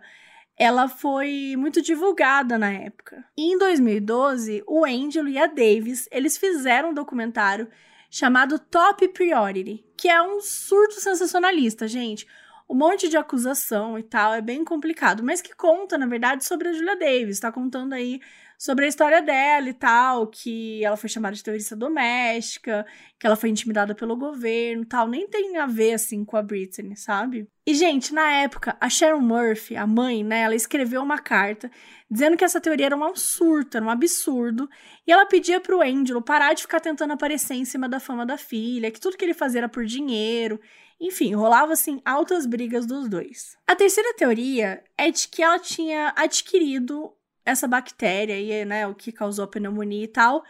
ela foi muito divulgada na época. E em 2012, o Angelo e a Davis, eles fizeram um documentário chamado Top Priority, que é um surto sensacionalista, gente um monte de acusação e tal, é bem complicado, mas que conta, na verdade, sobre a Julia Davis, tá contando aí sobre a história dela e tal, que ela foi chamada de terrorista doméstica, que ela foi intimidada pelo governo tal, nem tem a ver, assim, com a Britney, sabe? E, gente, na época, a Sharon Murphy, a mãe, né, ela escreveu uma carta dizendo que essa teoria era um surto, era um absurdo, e ela pedia pro Angelo parar de ficar tentando aparecer em cima da fama da filha, que tudo que ele fazia era por dinheiro, enfim, rolava assim altas brigas dos dois. A terceira teoria é de que ela tinha adquirido essa bactéria e, né, o que causou a pneumonia e tal,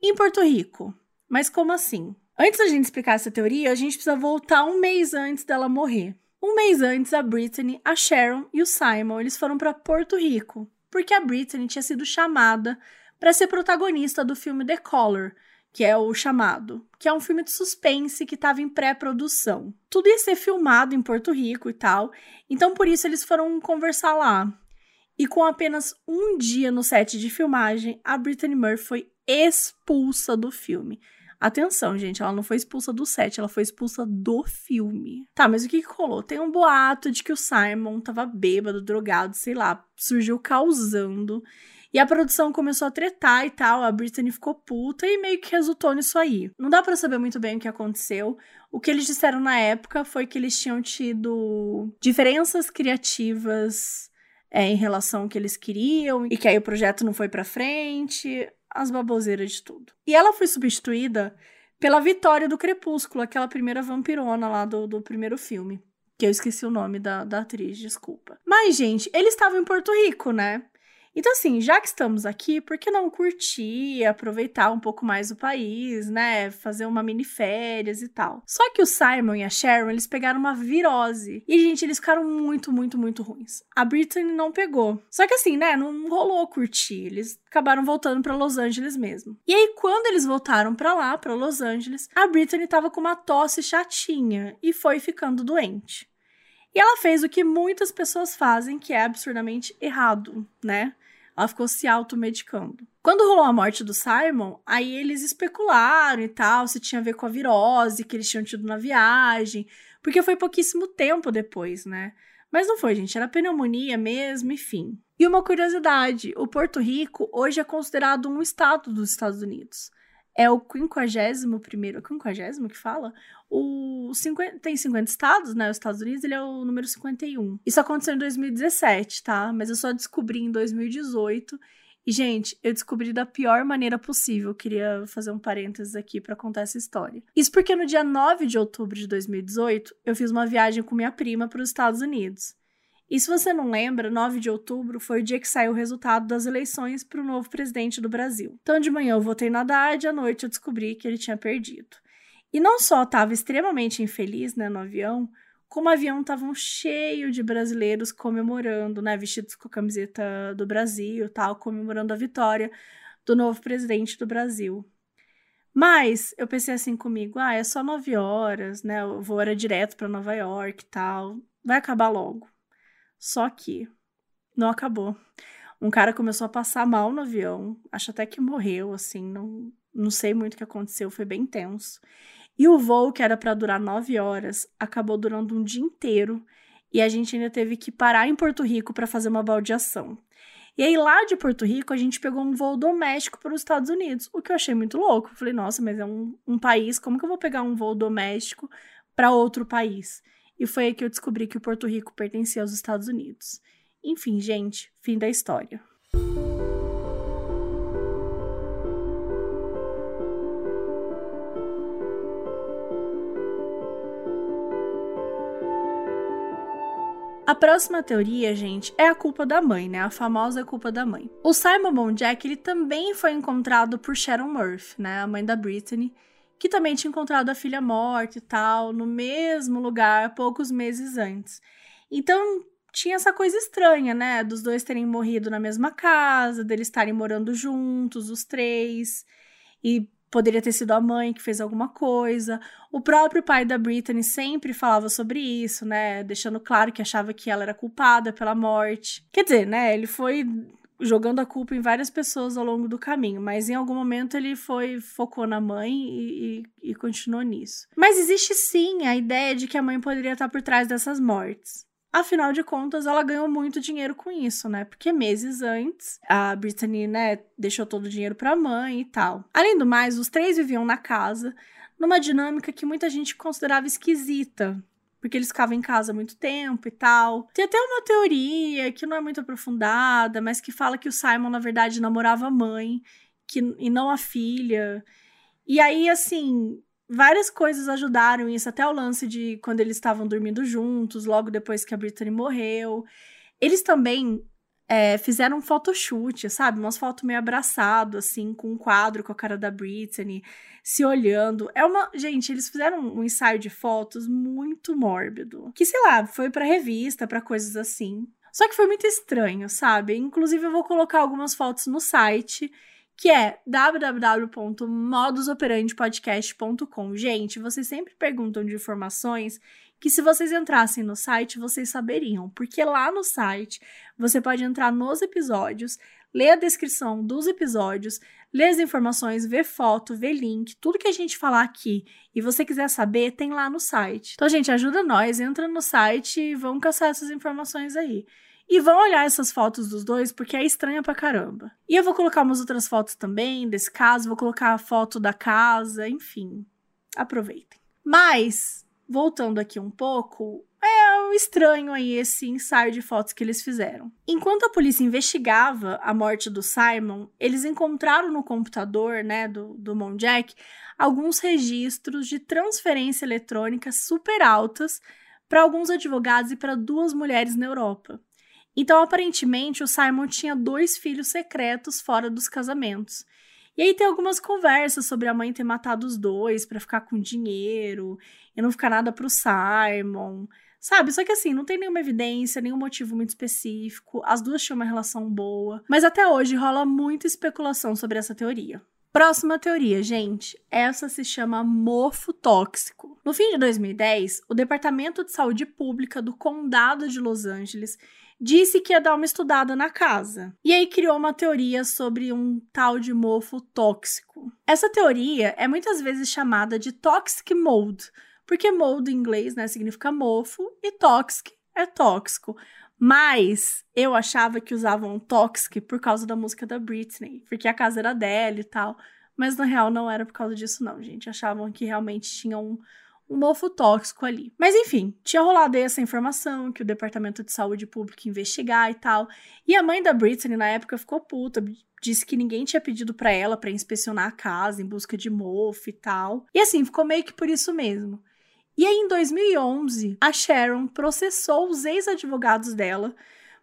em Porto Rico. Mas como assim? Antes da gente explicar essa teoria, a gente precisa voltar um mês antes dela morrer. Um mês antes, a Brittany, a Sharon e o Simon, eles foram para Porto Rico, porque a Brittany tinha sido chamada para ser protagonista do filme The Color, que é o chamado, que é um filme de suspense que estava em pré-produção. Tudo ia ser filmado em Porto Rico e tal, então por isso eles foram conversar lá. E com apenas um dia no set de filmagem, a Brittany Murphy foi expulsa do filme. Atenção, gente, ela não foi expulsa do set, ela foi expulsa do filme. Tá, mas o que, que rolou? Tem um boato de que o Simon tava bêbado, drogado, sei lá, surgiu causando. E a produção começou a tretar e tal, a Britney ficou puta e meio que resultou nisso aí. Não dá para saber muito bem o que aconteceu. O que eles disseram na época foi que eles tinham tido diferenças criativas é, em relação ao que eles queriam e que aí o projeto não foi para frente, as baboseiras de tudo. E ela foi substituída pela Vitória do Crepúsculo, aquela primeira vampirona lá do, do primeiro filme. Que eu esqueci o nome da, da atriz, desculpa. Mas, gente, eles estavam em Porto Rico, né? Então, assim, já que estamos aqui, por que não curtir, aproveitar um pouco mais o país, né? Fazer uma mini férias e tal. Só que o Simon e a Sharon, eles pegaram uma virose. E, gente, eles ficaram muito, muito, muito ruins. A Britney não pegou. Só que, assim, né? Não rolou curtir. Eles acabaram voltando para Los Angeles mesmo. E aí, quando eles voltaram para lá, para Los Angeles, a Britney tava com uma tosse chatinha e foi ficando doente. E ela fez o que muitas pessoas fazem, que é absurdamente errado, né? Ela ficou se automedicando. Quando rolou a morte do Simon, aí eles especularam e tal, se tinha a ver com a virose que eles tinham tido na viagem, porque foi pouquíssimo tempo depois, né? Mas não foi, gente, era pneumonia mesmo, enfim. E uma curiosidade: o Porto Rico hoje é considerado um estado dos Estados Unidos é o 51 primeiro, 50 que fala? O 50, tem 50 estados, né? Os Estados Unidos, ele é o número 51. Isso aconteceu em 2017, tá? Mas eu só descobri em 2018. E, gente, eu descobri da pior maneira possível. Eu queria fazer um parênteses aqui para contar essa história. Isso porque no dia 9 de outubro de 2018, eu fiz uma viagem com minha prima para os Estados Unidos. E se você não lembra, 9 de outubro foi o dia que saiu o resultado das eleições para o novo presidente do Brasil. Então, de manhã eu votei no Haddad, à noite eu descobri que ele tinha perdido. E não só estava extremamente infeliz né, no avião, como o avião estava cheio de brasileiros comemorando, né, vestidos com a camiseta do Brasil, tal, comemorando a vitória do novo presidente do Brasil. Mas eu pensei assim comigo, ah, é só nove horas, né? O voo era direto para Nova York e tal, vai acabar logo. Só que não acabou. Um cara começou a passar mal no avião, acho até que morreu, assim, não, não sei muito o que aconteceu, foi bem tenso. E o voo, que era para durar nove horas, acabou durando um dia inteiro e a gente ainda teve que parar em Porto Rico para fazer uma baldeação. E aí, lá de Porto Rico, a gente pegou um voo doméstico para os Estados Unidos, o que eu achei muito louco. Falei, nossa, mas é um, um país, como que eu vou pegar um voo doméstico para outro país? E foi aí que eu descobri que o Porto Rico pertencia aos Estados Unidos. Enfim, gente, fim da história. A próxima teoria, gente, é a culpa da mãe, né? A famosa culpa da mãe. O Simon Monjack, ele também foi encontrado por Sharon Murphy, né? A mãe da Brittany, que também tinha encontrado a filha morta e tal, no mesmo lugar, poucos meses antes. Então, tinha essa coisa estranha, né? Dos dois terem morrido na mesma casa, deles estarem morando juntos, os três. E Poderia ter sido a mãe que fez alguma coisa. O próprio pai da Brittany sempre falava sobre isso, né? Deixando claro que achava que ela era culpada pela morte. Quer dizer, né? Ele foi jogando a culpa em várias pessoas ao longo do caminho, mas em algum momento ele foi focou na mãe e, e, e continuou nisso. Mas existe sim a ideia de que a mãe poderia estar por trás dessas mortes. Afinal de contas, ela ganhou muito dinheiro com isso, né? Porque meses antes, a Brittany, né, deixou todo o dinheiro para a mãe e tal. Além do mais, os três viviam na casa, numa dinâmica que muita gente considerava esquisita, porque eles ficavam em casa há muito tempo e tal. Tem até uma teoria que não é muito aprofundada, mas que fala que o Simon, na verdade, namorava a mãe que, e não a filha. E aí, assim, várias coisas ajudaram isso, até o lance de quando eles estavam dormindo juntos, logo depois que a Brittany morreu. Eles também é, fizeram um photoshoot, sabe? Umas fotos meio abraçado, assim, com um quadro com a cara da Brittany, se olhando. É uma. Gente, eles fizeram um ensaio de fotos muito mórbido. Que, sei lá, foi pra revista, para coisas assim. Só que foi muito estranho, sabe? Inclusive, eu vou colocar algumas fotos no site que é www.modusoperandipodcast.com. Gente, vocês sempre perguntam de informações que se vocês entrassem no site, vocês saberiam, porque lá no site você pode entrar nos episódios, ler a descrição dos episódios, ler as informações, ver foto, ver link, tudo que a gente falar aqui e você quiser saber, tem lá no site. Então, gente, ajuda nós, entra no site e vamos caçar essas informações aí. E vão olhar essas fotos dos dois porque é estranha pra caramba. E eu vou colocar umas outras fotos também desse caso, vou colocar a foto da casa, enfim. Aproveitem. Mas, voltando aqui um pouco, é estranho aí esse ensaio de fotos que eles fizeram. Enquanto a polícia investigava a morte do Simon, eles encontraram no computador, né, do, do Monjack, alguns registros de transferência eletrônica super altas para alguns advogados e para duas mulheres na Europa. Então, aparentemente, o Simon tinha dois filhos secretos fora dos casamentos. E aí tem algumas conversas sobre a mãe ter matado os dois para ficar com dinheiro e não ficar nada pro Simon. Sabe? Só que assim, não tem nenhuma evidência, nenhum motivo muito específico. As duas tinham uma relação boa. Mas até hoje rola muita especulação sobre essa teoria. Próxima teoria, gente. Essa se chama mofo tóxico. No fim de 2010, o Departamento de Saúde Pública do Condado de Los Angeles disse que ia dar uma estudada na casa. E aí criou uma teoria sobre um tal de mofo tóxico. Essa teoria é muitas vezes chamada de toxic mold, porque mold em inglês, né, significa mofo e toxic é tóxico. Mas eu achava que usavam toxic por causa da música da Britney, porque a casa era dela e tal. Mas na real não era por causa disso, não, gente. Achavam que realmente tinha um, um mofo tóxico ali. Mas enfim, tinha rolado essa informação que o Departamento de Saúde Pública ia investigar e tal. E a mãe da Britney na época ficou puta, disse que ninguém tinha pedido para ela para inspecionar a casa em busca de mofo e tal. E assim, ficou meio que por isso mesmo. E aí, em 2011, a Sharon processou os ex-advogados dela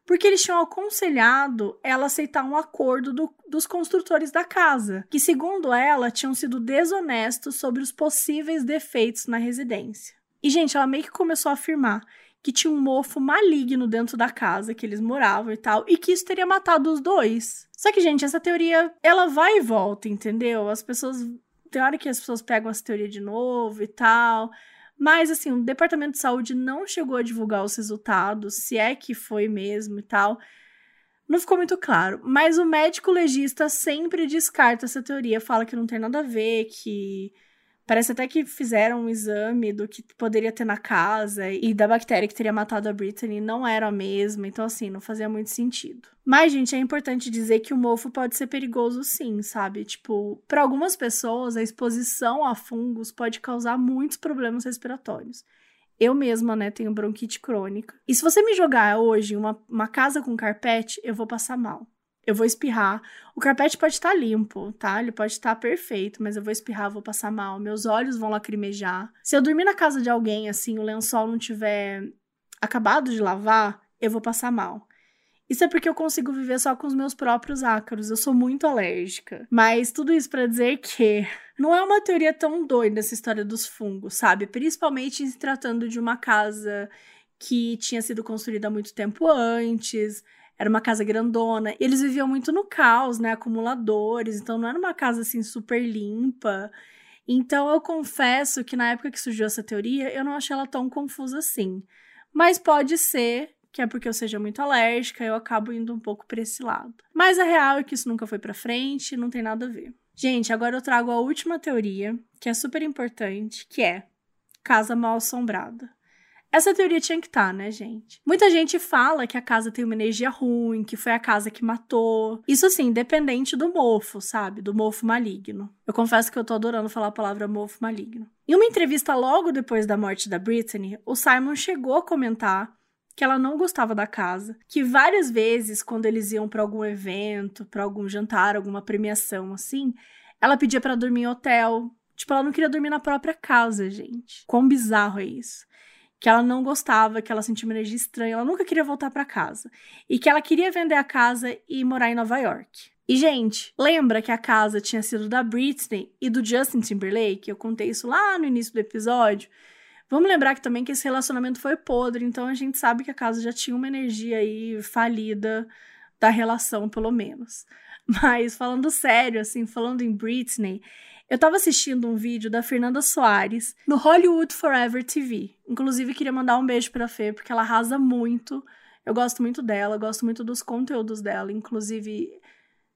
porque eles tinham aconselhado ela aceitar um acordo do, dos construtores da casa, que, segundo ela, tinham sido desonestos sobre os possíveis defeitos na residência. E, gente, ela meio que começou a afirmar que tinha um mofo maligno dentro da casa que eles moravam e tal, e que isso teria matado os dois. Só que, gente, essa teoria, ela vai e volta, entendeu? As pessoas. Tem hora que as pessoas pegam essa teoria de novo e tal. Mas, assim, o Departamento de Saúde não chegou a divulgar os resultados, se é que foi mesmo e tal. Não ficou muito claro. Mas o médico legista sempre descarta essa teoria, fala que não tem nada a ver, que Parece até que fizeram um exame do que poderia ter na casa e da bactéria que teria matado a Britney não era a mesma, então assim, não fazia muito sentido. Mas, gente, é importante dizer que o mofo pode ser perigoso sim, sabe? Tipo, para algumas pessoas, a exposição a fungos pode causar muitos problemas respiratórios. Eu mesma, né, tenho bronquite crônica. E se você me jogar hoje em uma, uma casa com carpete, eu vou passar mal eu vou espirrar. O carpete pode estar limpo, tá? Ele pode estar perfeito, mas eu vou espirrar, vou passar mal. Meus olhos vão lacrimejar. Se eu dormir na casa de alguém, assim, o lençol não tiver acabado de lavar, eu vou passar mal. Isso é porque eu consigo viver só com os meus próprios ácaros. Eu sou muito alérgica. Mas tudo isso para dizer que não é uma teoria tão doida essa história dos fungos, sabe? Principalmente se tratando de uma casa que tinha sido construída muito tempo antes era uma casa grandona. E eles viviam muito no caos, né? Acumuladores. Então não era uma casa assim super limpa. Então eu confesso que na época que surgiu essa teoria, eu não achei ela tão confusa assim. Mas pode ser que é porque eu seja muito alérgica, eu acabo indo um pouco para esse lado. Mas a real é que isso nunca foi para frente, não tem nada a ver. Gente, agora eu trago a última teoria, que é super importante, que é casa mal assombrada. Essa teoria tinha que estar, tá, né, gente? Muita gente fala que a casa tem uma energia ruim, que foi a casa que matou. Isso, assim, independente do mofo, sabe? Do mofo maligno. Eu confesso que eu tô adorando falar a palavra mofo maligno. Em uma entrevista logo depois da morte da Britney, o Simon chegou a comentar que ela não gostava da casa, que várias vezes quando eles iam para algum evento, para algum jantar, alguma premiação assim, ela pedia para dormir em hotel. Tipo, ela não queria dormir na própria casa, gente. Quão bizarro é isso que ela não gostava, que ela sentia uma energia estranha, ela nunca queria voltar para casa e que ela queria vender a casa e morar em Nova York. E gente, lembra que a casa tinha sido da Britney e do Justin Timberlake? Eu contei isso lá no início do episódio. Vamos lembrar que também que esse relacionamento foi podre, então a gente sabe que a casa já tinha uma energia aí falida da relação, pelo menos. Mas falando sério, assim, falando em Britney, eu tava assistindo um vídeo da Fernanda Soares no Hollywood Forever TV. Inclusive, queria mandar um beijo pra Fê, porque ela arrasa muito. Eu gosto muito dela, gosto muito dos conteúdos dela. Inclusive,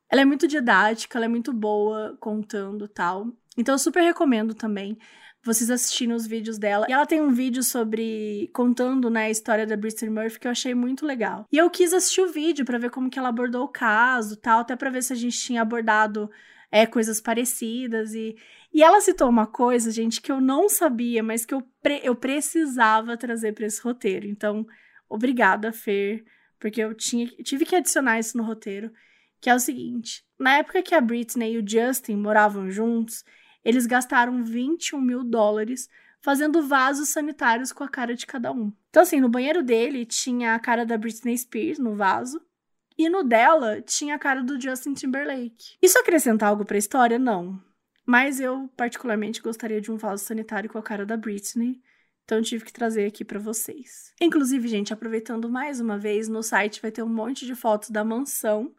ela é muito didática, ela é muito boa contando tal. Então, eu super recomendo também vocês assistirem os vídeos dela. E ela tem um vídeo sobre contando, né, a história da Britney Murphy que eu achei muito legal. E eu quis assistir o vídeo para ver como que ela abordou o caso, tal, até para ver se a gente tinha abordado é, coisas parecidas. E, e ela citou uma coisa, gente, que eu não sabia, mas que eu, pre eu precisava trazer para esse roteiro. Então, obrigada, Fer, porque eu tinha, tive que adicionar isso no roteiro. Que é o seguinte: na época que a Britney e o Justin moravam juntos, eles gastaram 21 mil dólares fazendo vasos sanitários com a cara de cada um. Então, assim, no banheiro dele tinha a cara da Britney Spears no vaso, e no dela tinha a cara do Justin Timberlake. Isso acrescenta algo pra história? Não. Mas eu, particularmente, gostaria de um vaso sanitário com a cara da Britney. Então tive que trazer aqui para vocês. Inclusive, gente, aproveitando mais uma vez, no site vai ter um monte de fotos da mansão,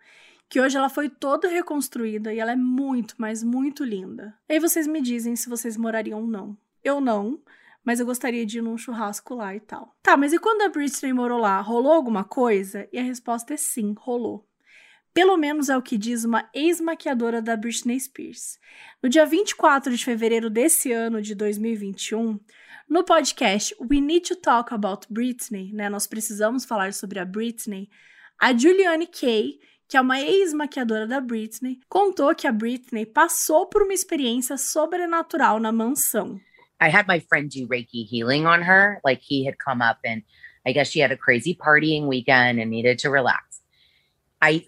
que hoje ela foi toda reconstruída e ela é muito, mas muito linda. E aí vocês me dizem se vocês morariam ou não. Eu não, mas eu gostaria de ir num churrasco lá e tal. Tá, mas e quando a Britney morou lá, rolou alguma coisa? E a resposta é sim, rolou. Pelo menos é o que diz uma ex-maquiadora da Britney Spears. No dia 24 de fevereiro desse ano de 2021, no podcast We Need to Talk About Britney, né? Nós precisamos falar sobre a Britney. A Juliane Kay, que é uma ex-maquiadora da Britney, contou que a Britney passou por uma experiência sobrenatural na mansão. I had my friend do Reiki healing on her. Like he had come up and I guess she had a crazy partying weekend and needed to relax. I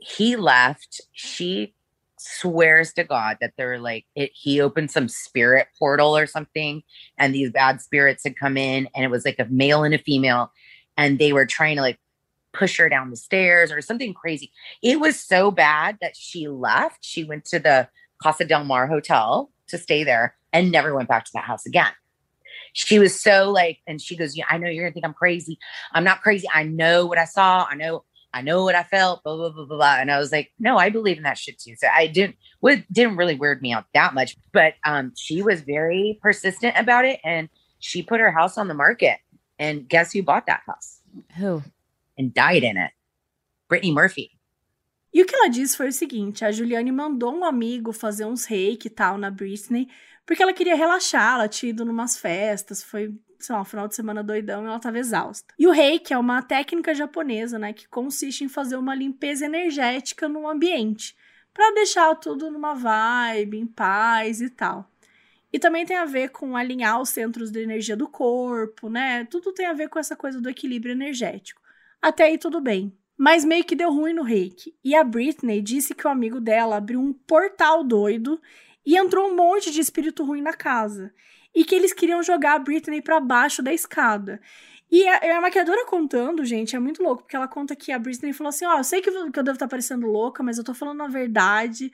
he left. She swears to God that they're like it, he opened some spirit portal or something, and these bad spirits had come in, and it was like a male and a female, and they were trying to like push her down the stairs or something crazy. It was so bad that she left. She went to the Casa del Mar Hotel to stay there and never went back to that house again. She was so like, and she goes, Yeah, I know you're gonna think I'm crazy. I'm not crazy. I know what I saw. I know, I know what I felt, blah, blah, blah, blah, blah. And I was like, No, I believe in that shit too. So I didn't what didn't really weird me out that much. But um she was very persistent about it and she put her house on the market. And guess who bought that house? Who? And died in it? Brittany Murphy. E o que ela disse foi o seguinte: a Juliane mandou um amigo fazer uns reiki e tal na Britney, porque ela queria relaxar, ela tinha ido numas festas, foi, sei lá, um final de semana doidão e ela tava exausta. E o reiki é uma técnica japonesa, né, que consiste em fazer uma limpeza energética no ambiente, para deixar tudo numa vibe, em paz e tal. E também tem a ver com alinhar os centros de energia do corpo, né? Tudo tem a ver com essa coisa do equilíbrio energético. Até aí tudo bem. Mas meio que deu ruim no reiki. E a Britney disse que o amigo dela abriu um portal doido e entrou um monte de espírito ruim na casa. E que eles queriam jogar a Britney para baixo da escada. E a, a, maquiadora contando, gente, é muito louco, porque ela conta que a Britney falou assim: Ó, oh, eu sei que, eu devo estar parecendo louca, mas eu tô falando a verdade.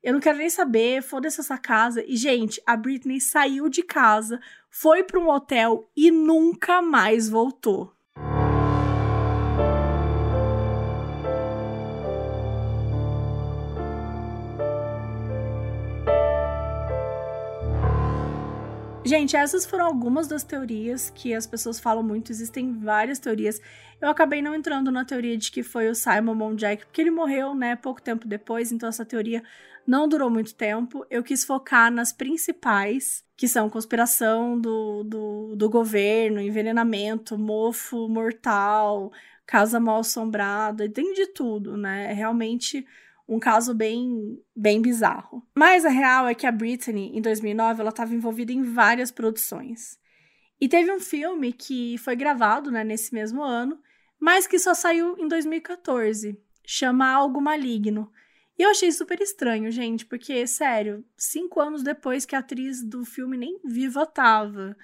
Eu não quero nem saber, foda-se essa casa. E, gente, a Britney saiu de casa, foi para um hotel e nunca mais voltou. Gente, essas foram algumas das teorias que as pessoas falam muito. Existem várias teorias. Eu acabei não entrando na teoria de que foi o Simon Monjack, porque ele morreu, né, pouco tempo depois, então essa teoria não durou muito tempo. Eu quis focar nas principais, que são conspiração do, do, do governo, envenenamento, mofo mortal, casa mal assombrada, tem de tudo, né? Realmente um caso bem, bem bizarro. Mas a real é que a Britney, em 2009, ela estava envolvida em várias produções. E teve um filme que foi gravado né, nesse mesmo ano, mas que só saiu em 2014. Chama Algo Maligno. E eu achei super estranho, gente, porque, sério, cinco anos depois que a atriz do filme nem viva tava.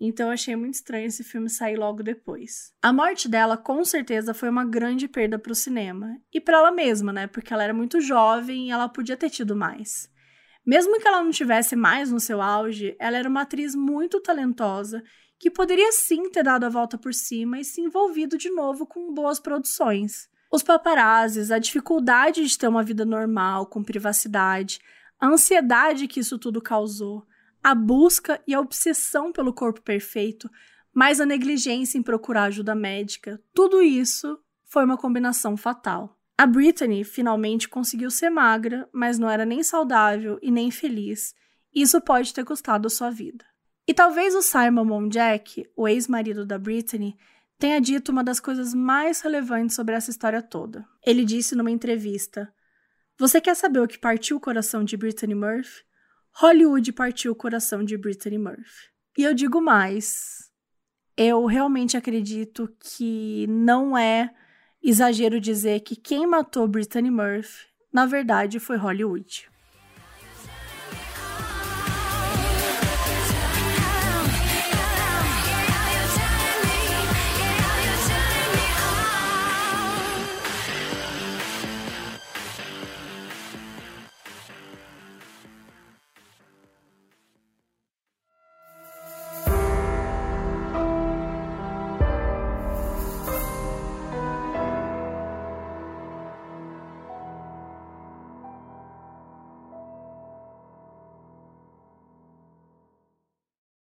Então achei muito estranho esse filme sair logo depois. A morte dela com certeza foi uma grande perda para o cinema e para ela mesma, né? Porque ela era muito jovem e ela podia ter tido mais. Mesmo que ela não tivesse mais no seu auge, ela era uma atriz muito talentosa que poderia sim ter dado a volta por cima e se envolvido de novo com boas produções. Os paparazzis, a dificuldade de ter uma vida normal, com privacidade, a ansiedade que isso tudo causou, a busca e a obsessão pelo corpo perfeito, mais a negligência em procurar ajuda médica, tudo isso foi uma combinação fatal. A Brittany finalmente conseguiu ser magra, mas não era nem saudável e nem feliz. Isso pode ter custado sua vida. E talvez o Simon Monjack, o ex-marido da Brittany, tenha dito uma das coisas mais relevantes sobre essa história toda. Ele disse numa entrevista: Você quer saber o que partiu o coração de Brittany Murphy? Hollywood partiu o coração de Brittany Murphy. E eu digo mais, eu realmente acredito que não é exagero dizer que quem matou Brittany Murphy, na verdade, foi Hollywood.